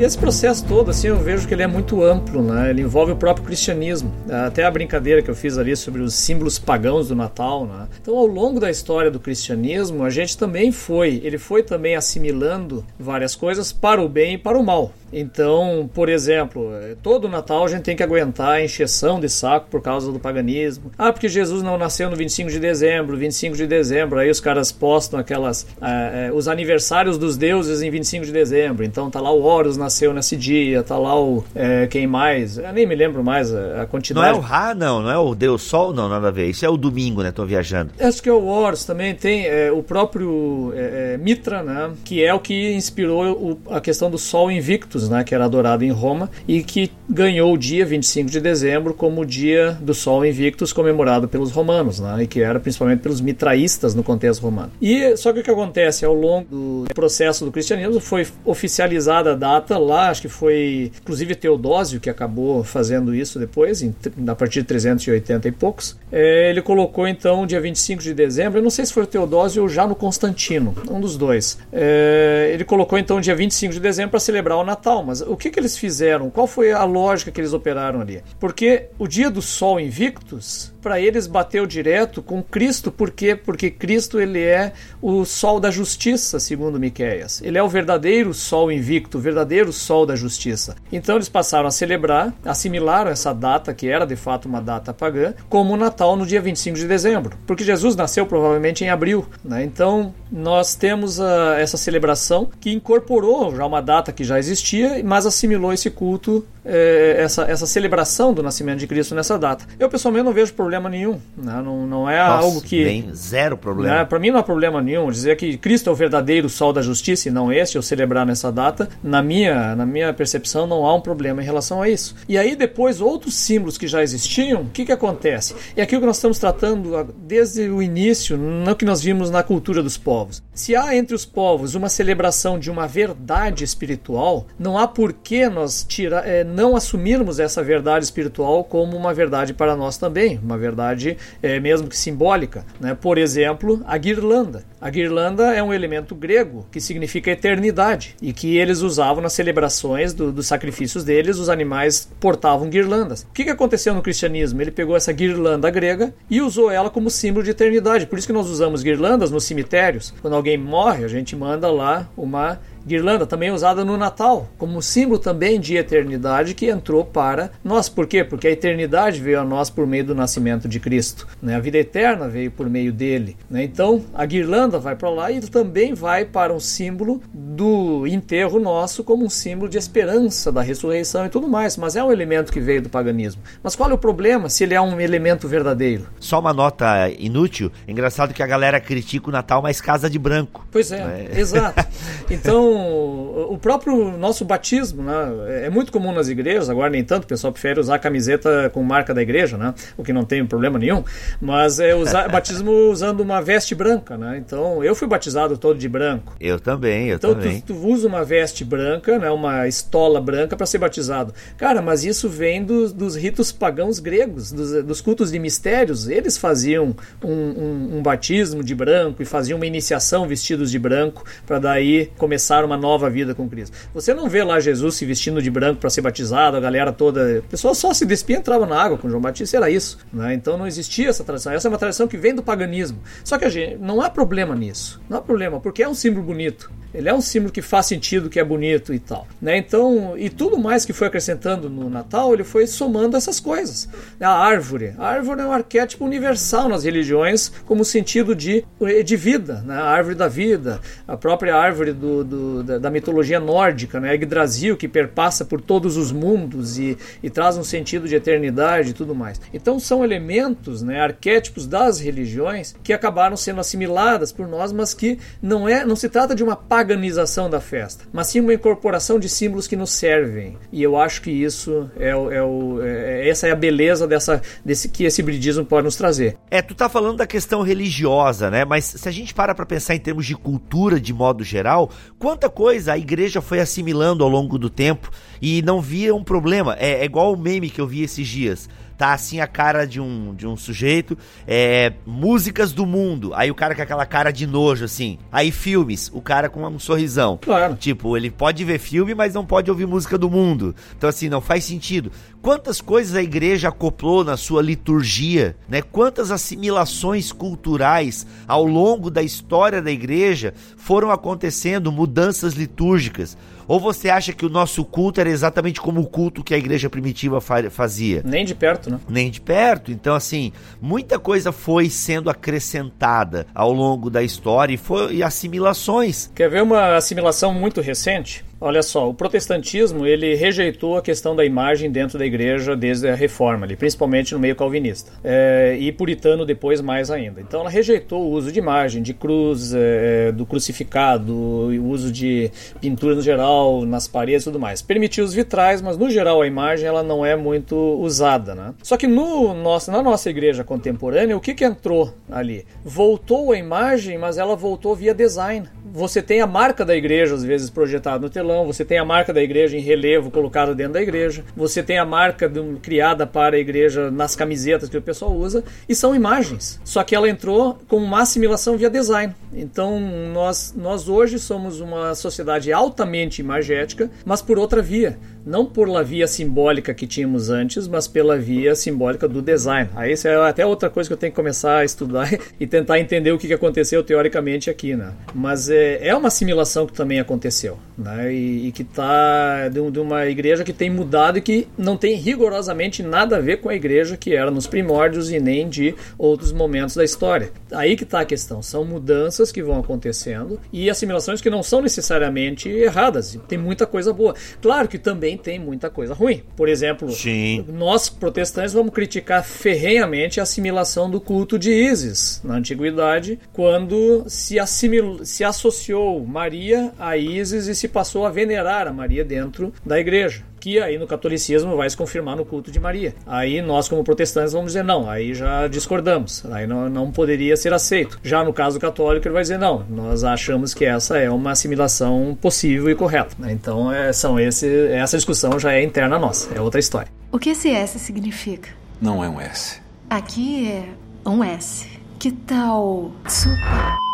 Esse processo todo, assim, eu vejo que ele é muito amplo, né? Ele envolve o próprio cristianismo. Até a brincadeira que eu fiz ali sobre os símbolos pagãos do Natal, né? Então, ao longo da história do cristianismo, a gente também foi, ele foi também assimilando várias coisas para o bem e para o mal. Então, por exemplo, todo Natal a gente tem que aguentar a encheção de saco por causa do paganismo. Ah, porque Jesus não nasceu no 25 de dezembro, 25 de dezembro, aí os caras postam aquelas uh, uh, os aniversários dos deuses em 25 de dezembro. Então tá lá o Horus nasceu nesse dia, tá lá o uh, quem mais? Eu nem me lembro mais a, a quantidade. Não é o Ra, não, não é o Deus Sol, não, nada a ver. Isso é o domingo, né? Tô viajando. Acho que é o Horus também tem o próprio Mitra, né? Que é o que inspirou o, a questão do Sol Invictus, né, que era adorado em Roma e que ganhou o dia 25 de dezembro como o dia do Sol Invictus comemorado pelos romanos, né, e que era principalmente pelos mitraístas no contexto romano. E só que o que acontece ao longo do processo do cristianismo foi oficializada a data lá, acho que foi inclusive Teodósio que acabou fazendo isso depois, em, a partir de 380 e poucos. É, ele colocou então dia 25 de dezembro, eu não sei se foi Teodósio ou já no Constantino, um dos dois. É, ele colocou então dia 25 de dezembro para celebrar o Natal, mas o que, que eles fizeram? Qual foi a lógica que eles operaram ali? Porque o dia do Sol Invictus para eles bateu direto com Cristo, por quê? Porque Cristo ele é o sol da justiça, segundo Miqueias. Ele é o verdadeiro sol invicto, o verdadeiro sol da justiça. Então eles passaram a celebrar, assimilaram essa data, que era de fato uma data pagã, como o Natal no dia 25 de dezembro, porque Jesus nasceu provavelmente em abril. Né? Então nós temos uh, essa celebração que incorporou já uma data que já existia, mas assimilou esse culto, eh, essa, essa celebração do nascimento de Cristo nessa data. Eu pessoalmente não vejo problema nenhum, né? não, não é Nossa, algo que. Bem, zero problema. Né? Para mim não há problema nenhum dizer que Cristo é o verdadeiro sol da justiça e não este, eu celebrar nessa data. Na minha, na minha percepção, não há um problema em relação a isso. E aí depois, outros símbolos que já existiam, o que, que acontece? É aquilo que nós estamos tratando desde o início, no que nós vimos na cultura dos povos povos. Se há entre os povos uma celebração de uma verdade espiritual, não há por que nós tira, é, não assumirmos essa verdade espiritual como uma verdade para nós também, uma verdade é, mesmo que simbólica. Né? Por exemplo, a guirlanda. A guirlanda é um elemento grego que significa eternidade e que eles usavam nas celebrações do, dos sacrifícios deles, os animais portavam guirlandas. O que, que aconteceu no cristianismo? Ele pegou essa guirlanda grega e usou ela como símbolo de eternidade. Por isso que nós usamos guirlandas nos cemitérios. Quando alguém morre, a gente manda lá uma Guirlanda também usada no Natal, como símbolo também de eternidade que entrou para nós. Por quê? Porque a eternidade veio a nós por meio do nascimento de Cristo. Né? A vida eterna veio por meio dele. Né? Então, a guirlanda vai para lá e também vai para um símbolo do enterro nosso, como um símbolo de esperança da ressurreição e tudo mais. Mas é um elemento que veio do paganismo. Mas qual é o problema se ele é um elemento verdadeiro? Só uma nota inútil. Engraçado que a galera critica o Natal, mas casa de branco. Pois é, é. exato. *laughs* Então, o próprio nosso batismo, né? É muito comum nas igrejas, agora nem tanto, o pessoal prefere usar a camiseta com marca da igreja, né? O que não tem problema nenhum, mas é usar *laughs* batismo usando uma veste branca, né? Então, eu fui batizado todo de branco. Eu também, eu então, também. Então, tu, tu usa uma veste branca, né? Uma estola branca para ser batizado. Cara, mas isso vem dos, dos ritos pagãos gregos, dos, dos, cultos de mistérios. Eles faziam um, um, um batismo de branco e faziam uma iniciação vestidos de branco para daí começar uma nova vida com Cristo. Você não vê lá Jesus se vestindo de branco para ser batizado, a galera toda. A pessoa só se despia e entrava na água com João Batista, era isso. Né? Então não existia essa tradição. Essa é uma tradição que vem do paganismo. Só que a gente, não há problema nisso. Não há problema, porque é um símbolo bonito. Ele é um símbolo que faz sentido, que é bonito e tal. Né? Então, e tudo mais que foi acrescentando no Natal, ele foi somando essas coisas. A árvore. A árvore é um arquétipo universal nas religiões, como sentido de, de vida. Né? A árvore da vida, a própria árvore do, do da, da, mitologia nórdica, né? Yggdrasil, que perpassa por todos os mundos e, e traz um sentido de eternidade e tudo mais. Então, são elementos, né? arquétipos das religiões que acabaram sendo assimiladas por nós, mas que não, é, não se trata de uma paganização da festa, mas sim uma incorporação de símbolos que nos servem. E eu acho que isso é, é, o, é essa é a beleza dessa, desse que esse bridismo pode nos trazer. É, tu tá falando da questão religiosa, né? Mas se a gente para para pensar em termos de cultura de modo geral, quanta coisa a igreja foi assimilando ao longo do tempo e não via um problema. É, é igual o meme que eu vi esses dias tá assim a cara de um, de um sujeito, é, músicas do mundo, aí o cara com aquela cara de nojo, assim. Aí filmes, o cara com um sorrisão. Claro. Tipo, ele pode ver filme, mas não pode ouvir música do mundo. Então, assim, não faz sentido. Quantas coisas a igreja acoplou na sua liturgia, né? Quantas assimilações culturais ao longo da história da igreja foram acontecendo, mudanças litúrgicas. Ou você acha que o nosso culto era exatamente como o culto que a igreja primitiva fazia? Nem de perto, né? Nem de perto. Então, assim, muita coisa foi sendo acrescentada ao longo da história e foi e assimilações. Quer ver uma assimilação muito recente? Olha só, o protestantismo ele rejeitou a questão da imagem dentro da igreja desde a reforma, ali, principalmente no meio calvinista, é, e puritano depois mais ainda. Então ela rejeitou o uso de imagem, de cruz, é, do crucificado, o uso de pintura no geral, nas paredes e tudo mais. Permitiu os vitrais, mas no geral a imagem ela não é muito usada. Né? Só que no nosso, na nossa igreja contemporânea, o que, que entrou ali? Voltou a imagem, mas ela voltou via design. Você tem a marca da igreja, às vezes, projetada no telão, você tem a marca da igreja em relevo colocada dentro da igreja, você tem a marca criada para a igreja nas camisetas que o pessoal usa, e são imagens. Só que ela entrou com uma assimilação via design. Então, nós, nós hoje somos uma sociedade altamente imagética, mas por outra via não por la via simbólica que tínhamos antes, mas pela via simbólica do design. Aí isso é até outra coisa que eu tenho que começar a estudar *laughs* e tentar entender o que aconteceu teoricamente aqui, né? Mas é, é uma assimilação que também aconteceu, né? E, e que está de, de, uma igreja que tem mudado e que não tem rigorosamente nada a ver com a igreja que era nos primórdios e nem de outros momentos da história. Aí que está a questão. São mudanças que vão acontecendo e assimilações que não são necessariamente erradas. Tem muita coisa boa. Claro que também também tem muita coisa ruim. Por exemplo, Sim. nós protestantes vamos criticar ferrenhamente a assimilação do culto de Ísis na antiguidade, quando se, assimil... se associou Maria a Ísis e se passou a venerar a Maria dentro da igreja que aí no catolicismo vai se confirmar no culto de Maria. Aí nós, como protestantes, vamos dizer não, aí já discordamos, aí não, não poderia ser aceito. Já no caso católico, ele vai dizer não, nós achamos que essa é uma assimilação possível e correta. Então, é, são esse, essa discussão já é interna nossa, é outra história. O que esse S significa? Não é um S. Aqui é um S. Que tal super?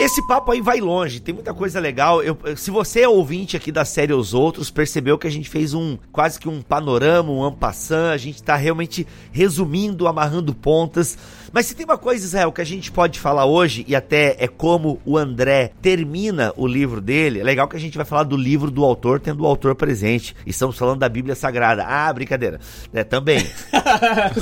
Esse papo aí vai longe, tem muita coisa legal. Eu, se você é ouvinte aqui da série Os Outros, percebeu que a gente fez um quase que um panorama, um ampassan, a gente tá realmente resumindo, amarrando pontas. Mas se tem uma coisa, Israel, que a gente pode falar hoje, e até é como o André termina o livro dele, é legal que a gente vai falar do livro do autor, tendo o autor presente. E estamos falando da Bíblia Sagrada. Ah, brincadeira. É, também. *laughs*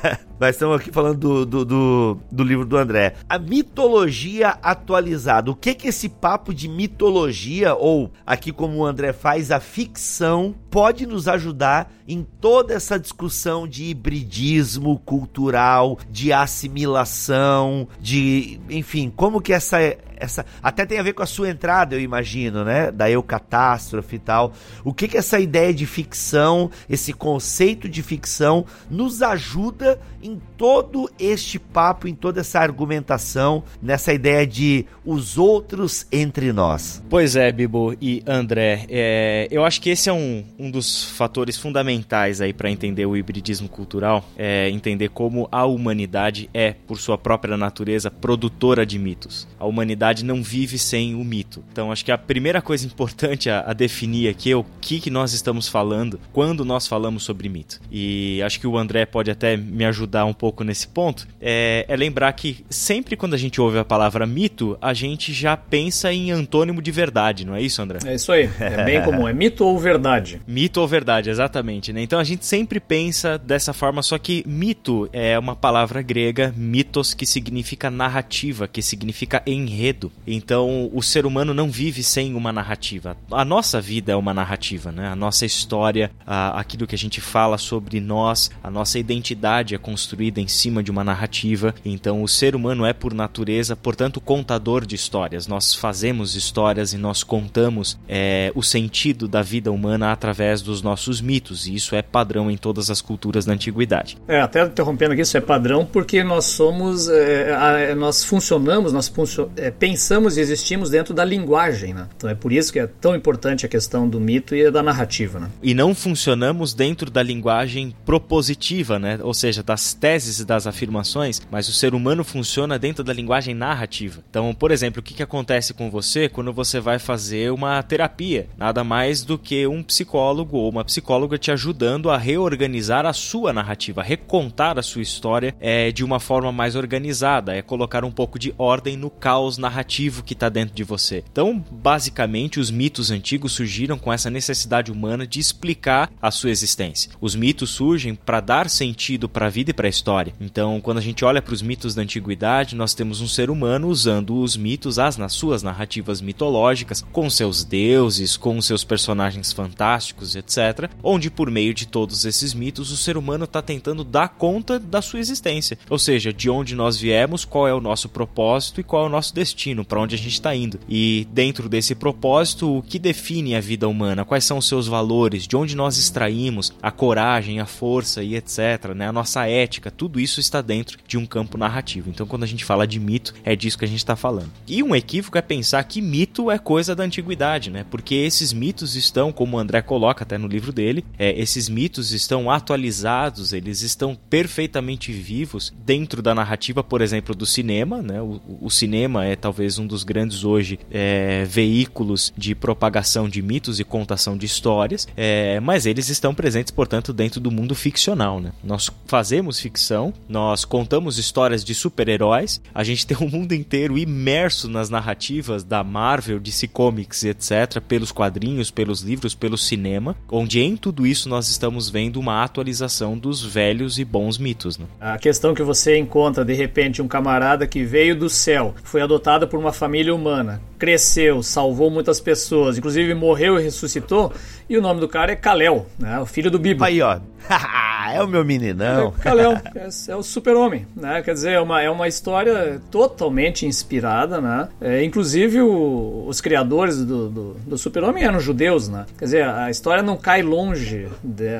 *laughs* Mas estamos aqui falando do, do, do, do, livro do André. A mitologia atualizada. O que que esse papo de mitologia, ou aqui como o André faz, a ficção, pode nos ajudar em toda essa discussão de hibridismo cultural, de assimilação, de, enfim, como que essa essa até tem a ver com a sua entrada, eu imagino, né? Da eu catástrofe e tal. O que que essa ideia de ficção, esse conceito de ficção nos ajuda em todo este papo, em toda essa argumentação, nessa ideia de os outros entre nós? Pois é, Bibo e André, é, eu acho que esse é um, um dos fatores fundamentais aí para entender o hibridismo cultural, é entender como a humanidade é, por sua própria natureza, produtora de mitos. A humanidade não vive sem o mito. Então, acho que a primeira coisa importante a, a definir aqui é o que, que nós estamos falando quando nós falamos sobre mito. E acho que o André pode até me ajudar um pouco nesse ponto. É, é lembrar que sempre quando a gente ouve a palavra mito, a gente já pensa em antônimo de verdade, não é isso, André? É isso aí. É bem *laughs* comum. É mito ou verdade? Mito ou verdade, exatamente. Né? Então a gente sempre pensa dessa forma, só que mito é uma palavra grega, mitos, que significa narrativa, que significa enredo. Então o ser humano não vive sem uma narrativa. A nossa vida é uma narrativa, né? A nossa história, a, aquilo que a gente fala sobre nós, a nossa identidade é construída em cima de uma narrativa. Então o ser humano é por natureza, portanto, contador de histórias. Nós fazemos histórias e nós contamos é, o sentido da vida humana através dos nossos mitos. E isso é padrão em todas as culturas da antiguidade. É, até interrompendo aqui, isso é padrão porque nós somos, é, nós funcionamos, nós funcio é, pensamos e existimos dentro da linguagem, né? Então é por isso que é tão importante a questão do mito e da narrativa, né? E não funcionamos dentro da linguagem propositiva, né? Ou seja, das teses e das afirmações, mas o ser humano funciona dentro da linguagem narrativa. Então, por exemplo, o que, que acontece com você quando você vai fazer uma terapia? Nada mais do que um psicólogo ou uma psicóloga te ajudando a reorganizar a sua narrativa, a recontar a sua história é, de uma forma mais organizada, é colocar um pouco de ordem no caos narrativo narrativo que está dentro de você. Então, basicamente, os mitos antigos surgiram com essa necessidade humana de explicar a sua existência. Os mitos surgem para dar sentido para a vida e para a história. Então, quando a gente olha para os mitos da antiguidade, nós temos um ser humano usando os mitos as nas suas narrativas mitológicas, com seus deuses, com seus personagens fantásticos, etc. Onde por meio de todos esses mitos o ser humano está tentando dar conta da sua existência, ou seja, de onde nós viemos, qual é o nosso propósito e qual é o nosso destino, para onde a gente está indo. E dentro desse propósito, o que define a vida humana, quais são os seus valores, de onde nós extraímos a coragem, a força e etc, né? A nossa ética, tudo isso está dentro de um campo narrativo. Então, quando a gente fala de mito, é disso que a gente está falando. E um equívoco é pensar que mito é coisa da antiguidade, né? Porque esses mitos estão, como o André coloca até no livro dele, é, esses mitos estão atualizados, eles estão perfeitamente vivos dentro da narrativa, por exemplo, do cinema, né? O, o cinema é talvez um dos grandes hoje é, veículos de propagação de mitos e contação de histórias, é, mas eles estão presentes, portanto, dentro do mundo ficcional, né? Nós fazemos ficção, nós contamos histórias de super-heróis, a gente tem um mundo inteiro imerso nas narrativas da Marvel, DC Comics, etc., pelos quadrinhos, pelos livros, pelo cinema, onde em tudo isso nós estamos vendo uma atualização dos velhos e bons mitos. Né? A questão que você encontra, de repente, um camarada que veio do céu, foi adotado por uma família humana, cresceu, salvou muitas pessoas, inclusive morreu e ressuscitou, e o nome do cara é Kalel, né? o filho do Bibo. Aí, ó. *laughs* é o meu meninão. É, Kalel, é, é o super-homem, né? Quer dizer, é uma, é uma história totalmente inspirada, né? É, inclusive, o, os criadores do, do, do super-homem eram judeus, né? Quer dizer, a história não cai longe,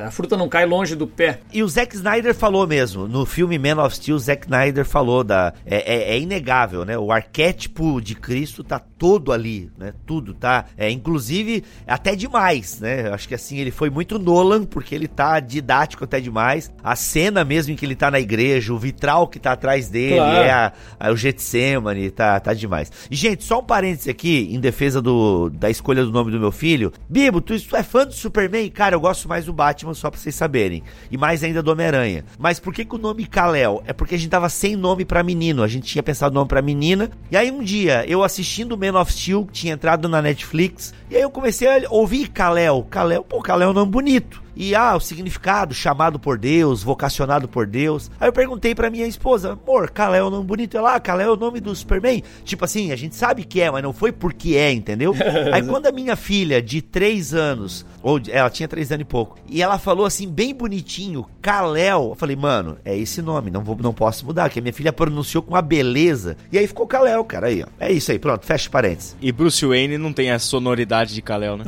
a fruta não cai longe do pé. E o Zack Snyder falou mesmo, no filme Man of Steel, o Zack Snyder falou da... É, é, é inegável, né? O arquétipo de Cristo tá todo ali, né? Tudo, tá? É, inclusive, até demais, né? Acho que assim, ele foi muito Nolan, porque ele tá didático até demais. A cena mesmo em que ele tá na igreja, o vitral que tá atrás dele, claro. é a, a, o Getsemane, tá, tá demais. E, gente, só um parênteses aqui, em defesa do, da escolha do nome do meu filho. Bibo, tu, tu é fã do Superman? Cara, eu gosto mais do Batman, só pra vocês saberem. E mais ainda do Homem-Aranha. Mas por que, que o nome Kal-El? É porque a gente tava sem nome para menino. A gente tinha pensado nome para menina. E aí um dia, eu assistindo Man of Steel, que tinha entrado na Netflix, e aí eu comecei a ouvir Kalel. Kalel, pô, Kalel é um nome bonito e ah, o significado, chamado por Deus, vocacionado por Deus. Aí eu perguntei pra minha esposa, amor, Kalé é o nome bonito? Ela, ah, Kalé é o nome do Superman? Tipo assim, a gente sabe que é, mas não foi porque é, entendeu? *laughs* Aí quando a minha filha de 3 anos, ou ela tinha 3 anos e pouco, e ela falou assim, bem bonitinho, Kaléo, eu falei, mano, é esse nome, não, vou, não posso mudar, que a minha filha pronunciou com uma beleza, e aí ficou Kaléo, cara, aí, ó. É isso aí, pronto, fecha parênteses. E Bruce Wayne não tem a sonoridade de Kaléo, né?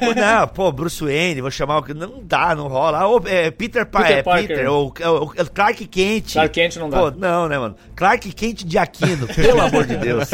pô, *laughs* não, pô, Bruce Wayne, vou chamar o não dá, não rola. Ah, é, Peter, pa Peter é, Parker. Peter, ou, ou, Clark Kent. Clark Kent não dá. Pô, não, né, mano? Clark Kent de Aquino, *laughs* pelo amor de Deus.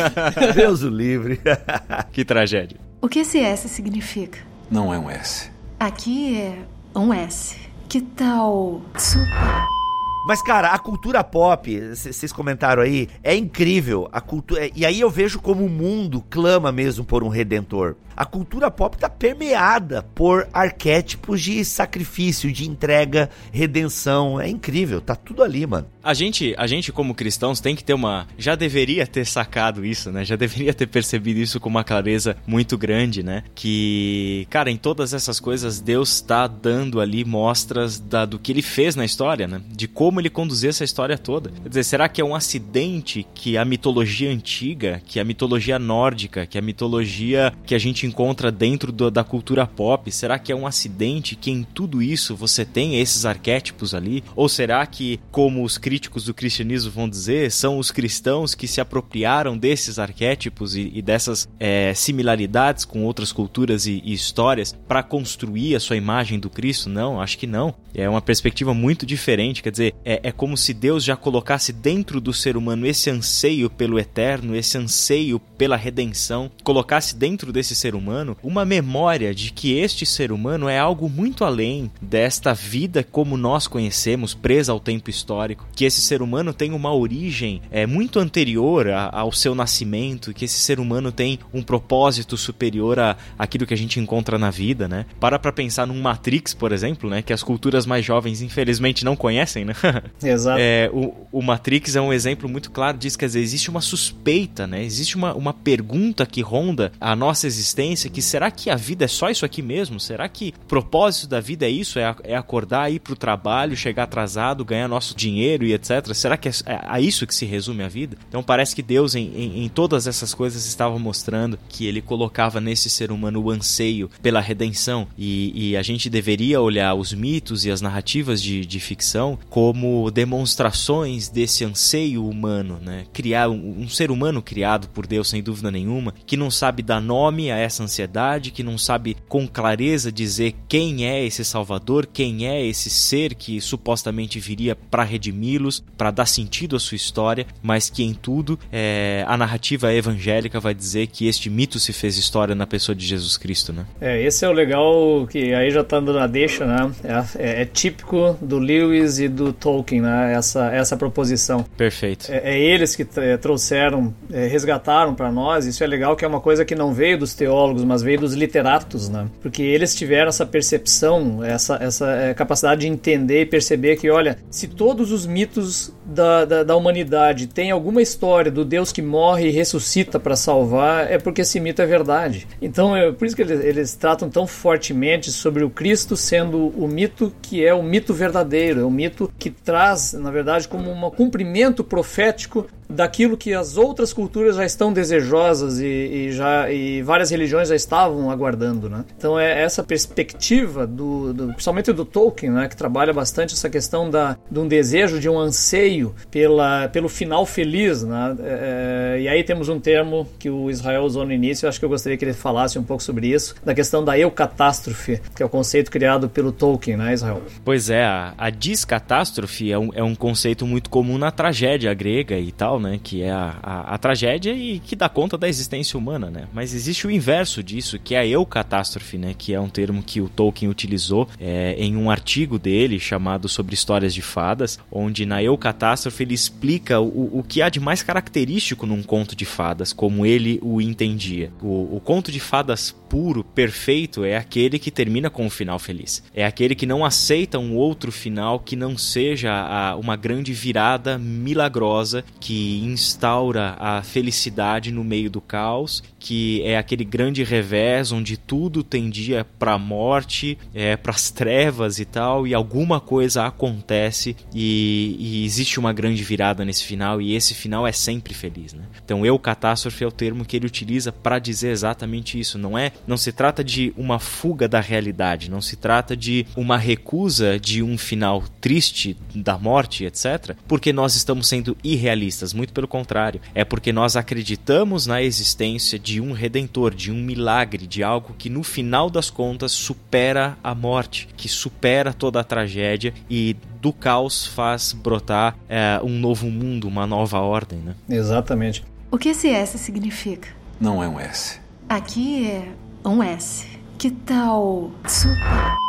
Deus o livre. *laughs* que tragédia. O que esse S significa? Não é um S. Aqui é um S. Que tal super? Mas, cara, a cultura pop, vocês comentaram aí, é incrível. A cultura, e aí eu vejo como o mundo clama mesmo por um redentor a cultura pop tá permeada por arquétipos de sacrifício, de entrega, redenção. É incrível, tá tudo ali, mano. A gente, a gente como cristãos tem que ter uma, já deveria ter sacado isso, né? Já deveria ter percebido isso com uma clareza muito grande, né? Que, cara, em todas essas coisas Deus está dando ali mostras da, do que ele fez na história, né? De como ele conduziu essa história toda. Quer dizer, será que é um acidente que a mitologia antiga, que a mitologia nórdica, que a mitologia que a gente encontra dentro do, da cultura pop? Será que é um acidente que em tudo isso você tem esses arquétipos ali? Ou será que, como os críticos do cristianismo vão dizer, são os cristãos que se apropriaram desses arquétipos e, e dessas é, similaridades com outras culturas e, e histórias para construir a sua imagem do Cristo? Não, acho que não. É uma perspectiva muito diferente. Quer dizer, é, é como se Deus já colocasse dentro do ser humano esse anseio pelo eterno, esse anseio pela redenção, colocasse dentro desse ser humano uma memória de que este ser humano é algo muito além desta vida como nós conhecemos, presa ao tempo histórico, que esse ser humano tem uma origem é, muito anterior a, ao seu nascimento, que esse ser humano tem um propósito superior a aquilo que a gente encontra na vida, né? Para para pensar num Matrix, por exemplo, né? Que as culturas mais jovens infelizmente não conhecem, né? *laughs* *laughs* Exato. É, o, o Matrix é um exemplo muito claro disso, quer dizer, existe uma suspeita, né? Existe uma, uma pergunta que ronda a nossa existência, que será que a vida é só isso aqui mesmo? Será que o propósito da vida é isso? É, é acordar, ir pro trabalho, chegar atrasado, ganhar nosso dinheiro e etc. Será que é, é a isso que se resume a vida? Então parece que Deus, em, em, em todas essas coisas, estava mostrando que ele colocava nesse ser humano o anseio pela redenção e, e a gente deveria olhar os mitos e as narrativas de, de ficção como demonstrações desse anseio humano, né? Criar um, um, ser humano criado por Deus sem dúvida nenhuma, que não sabe dar nome a essa ansiedade, que não sabe com clareza dizer quem é esse Salvador, quem é esse ser que supostamente viria para redimi-los, para dar sentido à sua história, mas que em tudo é, a narrativa evangélica vai dizer que este mito se fez história na pessoa de Jesus Cristo, né? É, esse é o legal que aí já tá dando a deixa, né? É, é, é típico do Lewis e do Tolkien, né? Essa, essa proposição. Perfeito. É, é eles que trouxeram, é, resgataram para nós. Isso é legal, que é uma coisa que não veio dos teólogos, mas veio dos literatos, né? Porque eles tiveram essa percepção, essa, essa é, capacidade de entender e perceber que, olha, se todos os mitos da, da, da humanidade têm alguma história do Deus que morre e ressuscita para salvar, é porque esse mito é verdade. Então, é por isso que eles, eles tratam tão fortemente sobre o Cristo sendo o mito que é o mito verdadeiro, é o mito que traz, na verdade, como um cumprimento profético daquilo que as outras culturas já estão desejosas e, e, já e várias religiões já estavam aguardando, né? Então é essa perspectiva do, do principalmente do Tolkien, né, que trabalha bastante essa questão da de um desejo, de um anseio pela pelo final feliz, né? É, é e aí temos um termo que o Israel usou no início, acho que eu gostaria que ele falasse um pouco sobre isso, da questão da eucatástrofe, que é o conceito criado pelo Tolkien, né, Israel? Pois é, a, a descatástrofe é um, é um conceito muito comum na tragédia grega e tal, né? Que é a, a, a, tragédia e que dá conta da existência humana, né? Mas existe o inverso disso, que é a eucatástrofe, né? Que é um termo que o Tolkien utilizou é, em um artigo dele chamado Sobre Histórias de Fadas, onde na eucatástrofe ele explica o, o que há de mais característico num conto de fadas, como ele o entendia. O, o conto de fadas puro, perfeito, é aquele que termina com um final feliz. É aquele que não aceita um outro final que não seja a, uma grande virada milagrosa que instaura a felicidade no meio do caos, que é aquele grande revés onde tudo tendia para a morte, é, para as trevas e tal, e alguma coisa acontece e, e, existe uma grande virada nesse final e esse final é sempre feliz, né? Então, eu catástrofe é o termo que ele utiliza para dizer exatamente isso. Não é, não se trata de uma fuga da realidade, não se trata de uma recusa de um final triste da morte, etc. Porque nós estamos sendo irrealistas muito pelo contrário. É porque nós acreditamos na existência de um redentor, de um milagre, de algo que no final das contas supera a morte, que supera toda a tragédia e do caos faz brotar é, um novo mundo, uma nova ordem, né? Exatamente. O que esse S significa? Não é um S. Aqui é um S. Que tal super?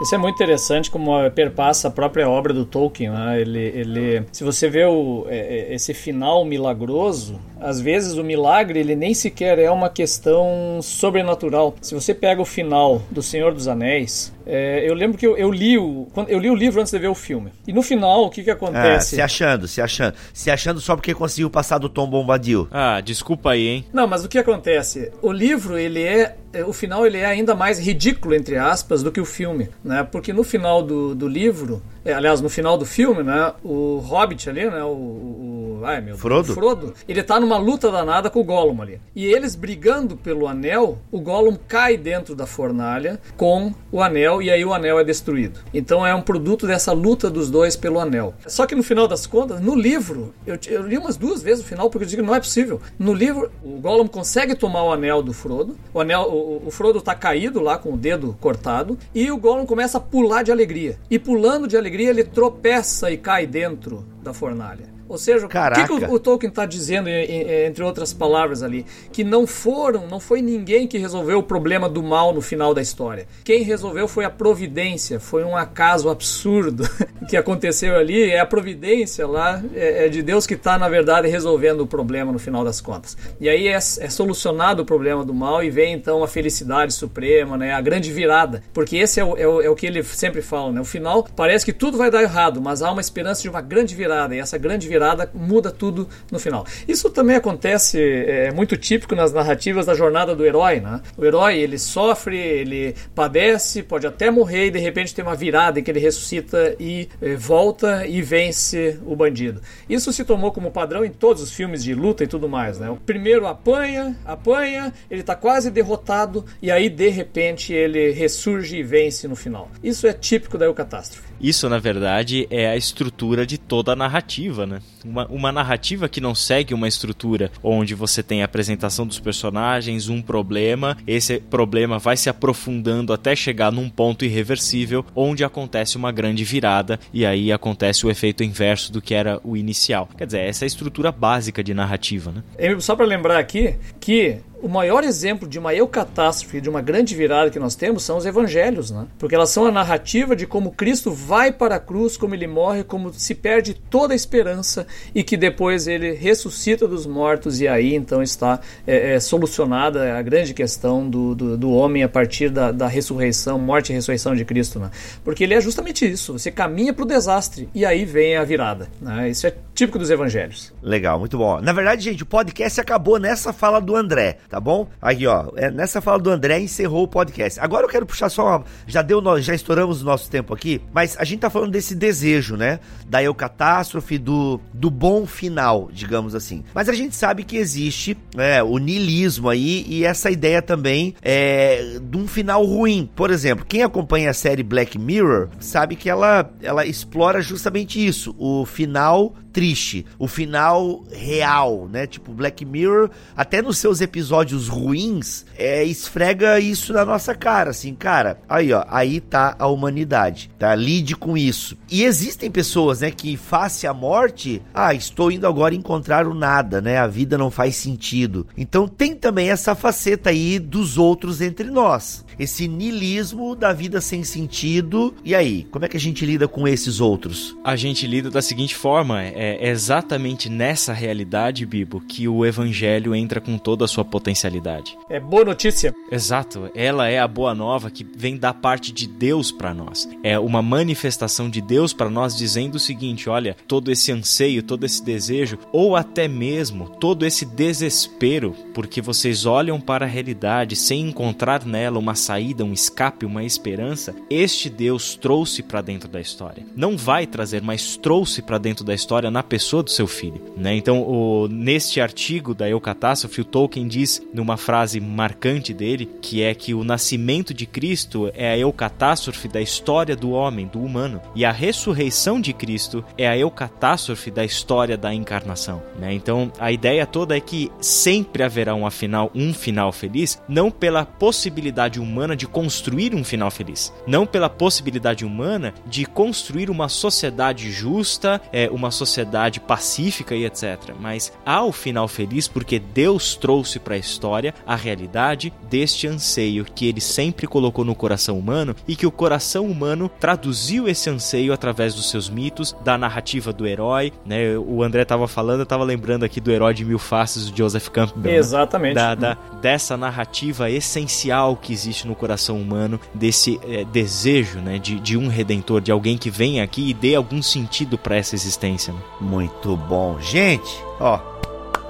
Isso é muito interessante como perpassa a própria obra do Tolkien. Né? Ele, ele, se você vê o, é, é, esse final milagroso, às vezes o milagre ele nem sequer é uma questão sobrenatural. Se você pega o final do Senhor dos Anéis, é, eu lembro que eu, eu, li o, eu li o livro antes de ver o filme. E no final, o que que acontece? É, se achando, se achando. Se achando só porque conseguiu passar do Tom Bombadil. Ah, desculpa aí, hein? Não, mas o que acontece? O livro, ele é é, o final ele é ainda mais ridículo, entre aspas, do que o filme, né? Porque no final do, do livro, é, aliás, no final do filme, né? O Hobbit ali, né? O, o ai, meu, Frodo. Frodo, ele tá numa luta danada com o Gollum ali. E eles brigando pelo anel, o Gollum cai dentro da fornalha com o anel e aí o anel é destruído. Então é um produto dessa luta dos dois pelo anel. Só que no final das contas, no livro, eu, eu li umas duas vezes o final porque eu digo não é possível. No livro, o Gollum consegue tomar o anel do Frodo. O anel, o, o Frodo tá caído lá com o dedo cortado e o Gollum começa a pular de alegria. E pulando de alegria, ele tropeça e cai dentro da fornalha. Ou seja, Caraca. o que, que o, o Tolkien está dizendo, entre outras palavras ali? Que não foram, não foi ninguém que resolveu o problema do mal no final da história. Quem resolveu foi a providência, foi um acaso absurdo *laughs* que aconteceu ali. É a providência lá é, é de Deus que está, na verdade, resolvendo o problema no final das contas. E aí é, é solucionado o problema do mal e vem então a felicidade suprema, né? A grande virada. Porque esse é o, é o, é o que ele sempre fala, né? O final parece que tudo vai dar errado, mas há uma esperança de uma grande virada. E essa grande virada muda tudo no final. Isso também acontece, é muito típico nas narrativas da jornada do herói, né? O herói, ele sofre, ele padece, pode até morrer e de repente tem uma virada em que ele ressuscita e eh, volta e vence o bandido. Isso se tomou como padrão em todos os filmes de luta e tudo mais, né? O primeiro apanha, apanha, ele está quase derrotado e aí de repente ele ressurge e vence no final. Isso é típico da Eucatástrofe. Isso, na verdade, é a estrutura de toda a narrativa, né? Uma, uma narrativa que não segue uma estrutura onde você tem a apresentação dos personagens, um problema, esse problema vai se aprofundando até chegar num ponto irreversível, onde acontece uma grande virada e aí acontece o efeito inverso do que era o inicial. Quer dizer, essa é a estrutura básica de narrativa, né? Só para lembrar aqui que o maior exemplo de uma eucatástrofe, de uma grande virada que nós temos são os evangelhos, né? Porque elas são a narrativa de como Cristo vai para a cruz, como ele morre, como se perde toda a esperança e que depois ele ressuscita dos mortos e aí então está é, é, solucionada a grande questão do, do, do homem a partir da, da, ressurreição, morte e ressurreição de Cristo, né? Porque ele é justamente isso, você caminha para o desastre e aí vem a virada, né? Isso é típico dos evangelhos. Legal, muito bom. Na verdade, gente, o podcast acabou nessa fala do André tá bom? Aqui, ó, é, nessa fala do André encerrou o podcast. Agora eu quero puxar só uma, já deu, já estouramos o nosso tempo aqui, mas a gente tá falando desse desejo, né? Da eucatástrofe, do, do bom final, digamos assim. Mas a gente sabe que existe é, o niilismo aí e essa ideia também é, de um final ruim. Por exemplo, quem acompanha a série Black Mirror sabe que ela, ela explora justamente isso, o final triste, o final real, né? Tipo, Black Mirror, até nos seus episódios ruins, é, esfrega isso na nossa cara, assim, cara, aí ó, aí tá a humanidade, tá? Lide com isso. E existem pessoas, né, que face à morte, ah, estou indo agora encontrar o nada, né? A vida não faz sentido. Então tem também essa faceta aí dos outros entre nós. Esse nilismo da vida sem sentido. E aí, como é que a gente lida com esses outros? A gente lida da seguinte forma: é exatamente nessa realidade, Bibo, que o evangelho entra com toda a sua potencialidade. É boa notícia. Exato. Ela é a boa nova que vem da parte de Deus para nós. É uma manifestação de Deus para nós dizendo o seguinte: olha, todo esse anseio, todo esse desejo, ou até mesmo todo esse desespero, porque vocês olham para a realidade sem encontrar nela uma saída, um escape, uma esperança, este Deus trouxe para dentro da história. Não vai trazer, mas trouxe para dentro da história na pessoa do seu filho. Né? Então, o, neste artigo da Eucatástrofe, o Tolkien diz, numa frase marcante dele, que é que o nascimento de Cristo é a eucatástrofe da história do homem, do humano, e a ressurreição de Cristo é a eucatástrofe da história da encarnação. Né? Então, a ideia toda é que sempre haverá um final, um final feliz, não pela possibilidade humana de construir um final feliz, não pela possibilidade humana de construir uma sociedade justa, é, uma sociedade pacífica e etc. Mas há o final feliz porque Deus trouxe para a história a realidade deste anseio que ele sempre colocou no coração humano e que o coração humano traduziu esse anseio através dos seus mitos, da narrativa do herói. Né? O André estava falando, eu estava lembrando aqui do herói de mil faces, do Joseph Campbell. Né? Exatamente. Né? Da, da, dessa narrativa essencial que existe no coração humano desse é, desejo, né, de, de um redentor, de alguém que venha aqui e dê algum sentido para essa existência. Né? Muito bom, gente. Ó,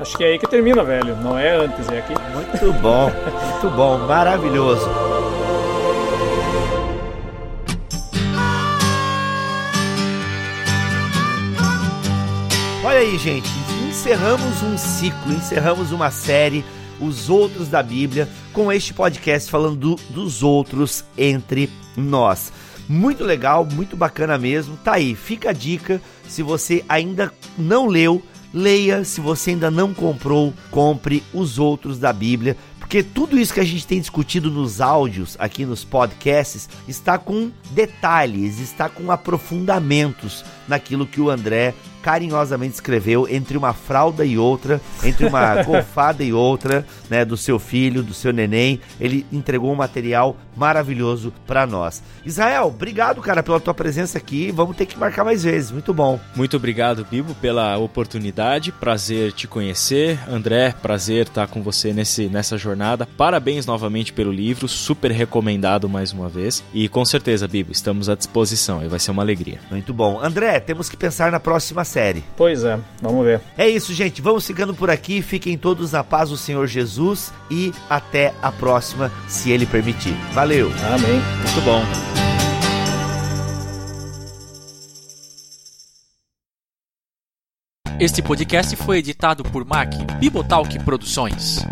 Acho que é aí que termina, velho. Não é antes, é aqui. Muito bom, muito bom, maravilhoso. Olha aí, gente, encerramos um ciclo, encerramos uma série os outros da Bíblia, com este podcast falando do, dos outros entre nós. Muito legal, muito bacana mesmo. Tá aí, fica a dica. Se você ainda não leu, leia. Se você ainda não comprou, compre os outros da Bíblia. Porque tudo isso que a gente tem discutido nos áudios, aqui nos podcasts, está com detalhes, está com aprofundamentos naquilo que o André carinhosamente escreveu entre uma fralda e outra, entre uma *laughs* golfada e outra, né, do seu filho, do seu neném. Ele entregou um material maravilhoso para nós. Israel, obrigado, cara, pela tua presença aqui. Vamos ter que marcar mais vezes. Muito bom. Muito obrigado, Bibo, pela oportunidade. Prazer te conhecer. André, prazer estar com você nesse, nessa jornada. Parabéns novamente pelo livro, super recomendado mais uma vez. E com certeza, Bibo, estamos à disposição e vai ser uma alegria. Muito bom. André, temos que pensar na próxima série. Pois é, vamos ver. É isso, gente. Vamos ficando por aqui. Fiquem todos na paz do Senhor Jesus e até a próxima, se Ele permitir. Valeu. Amém. Muito bom. Este podcast foi editado por Mac Bibotalk Produções.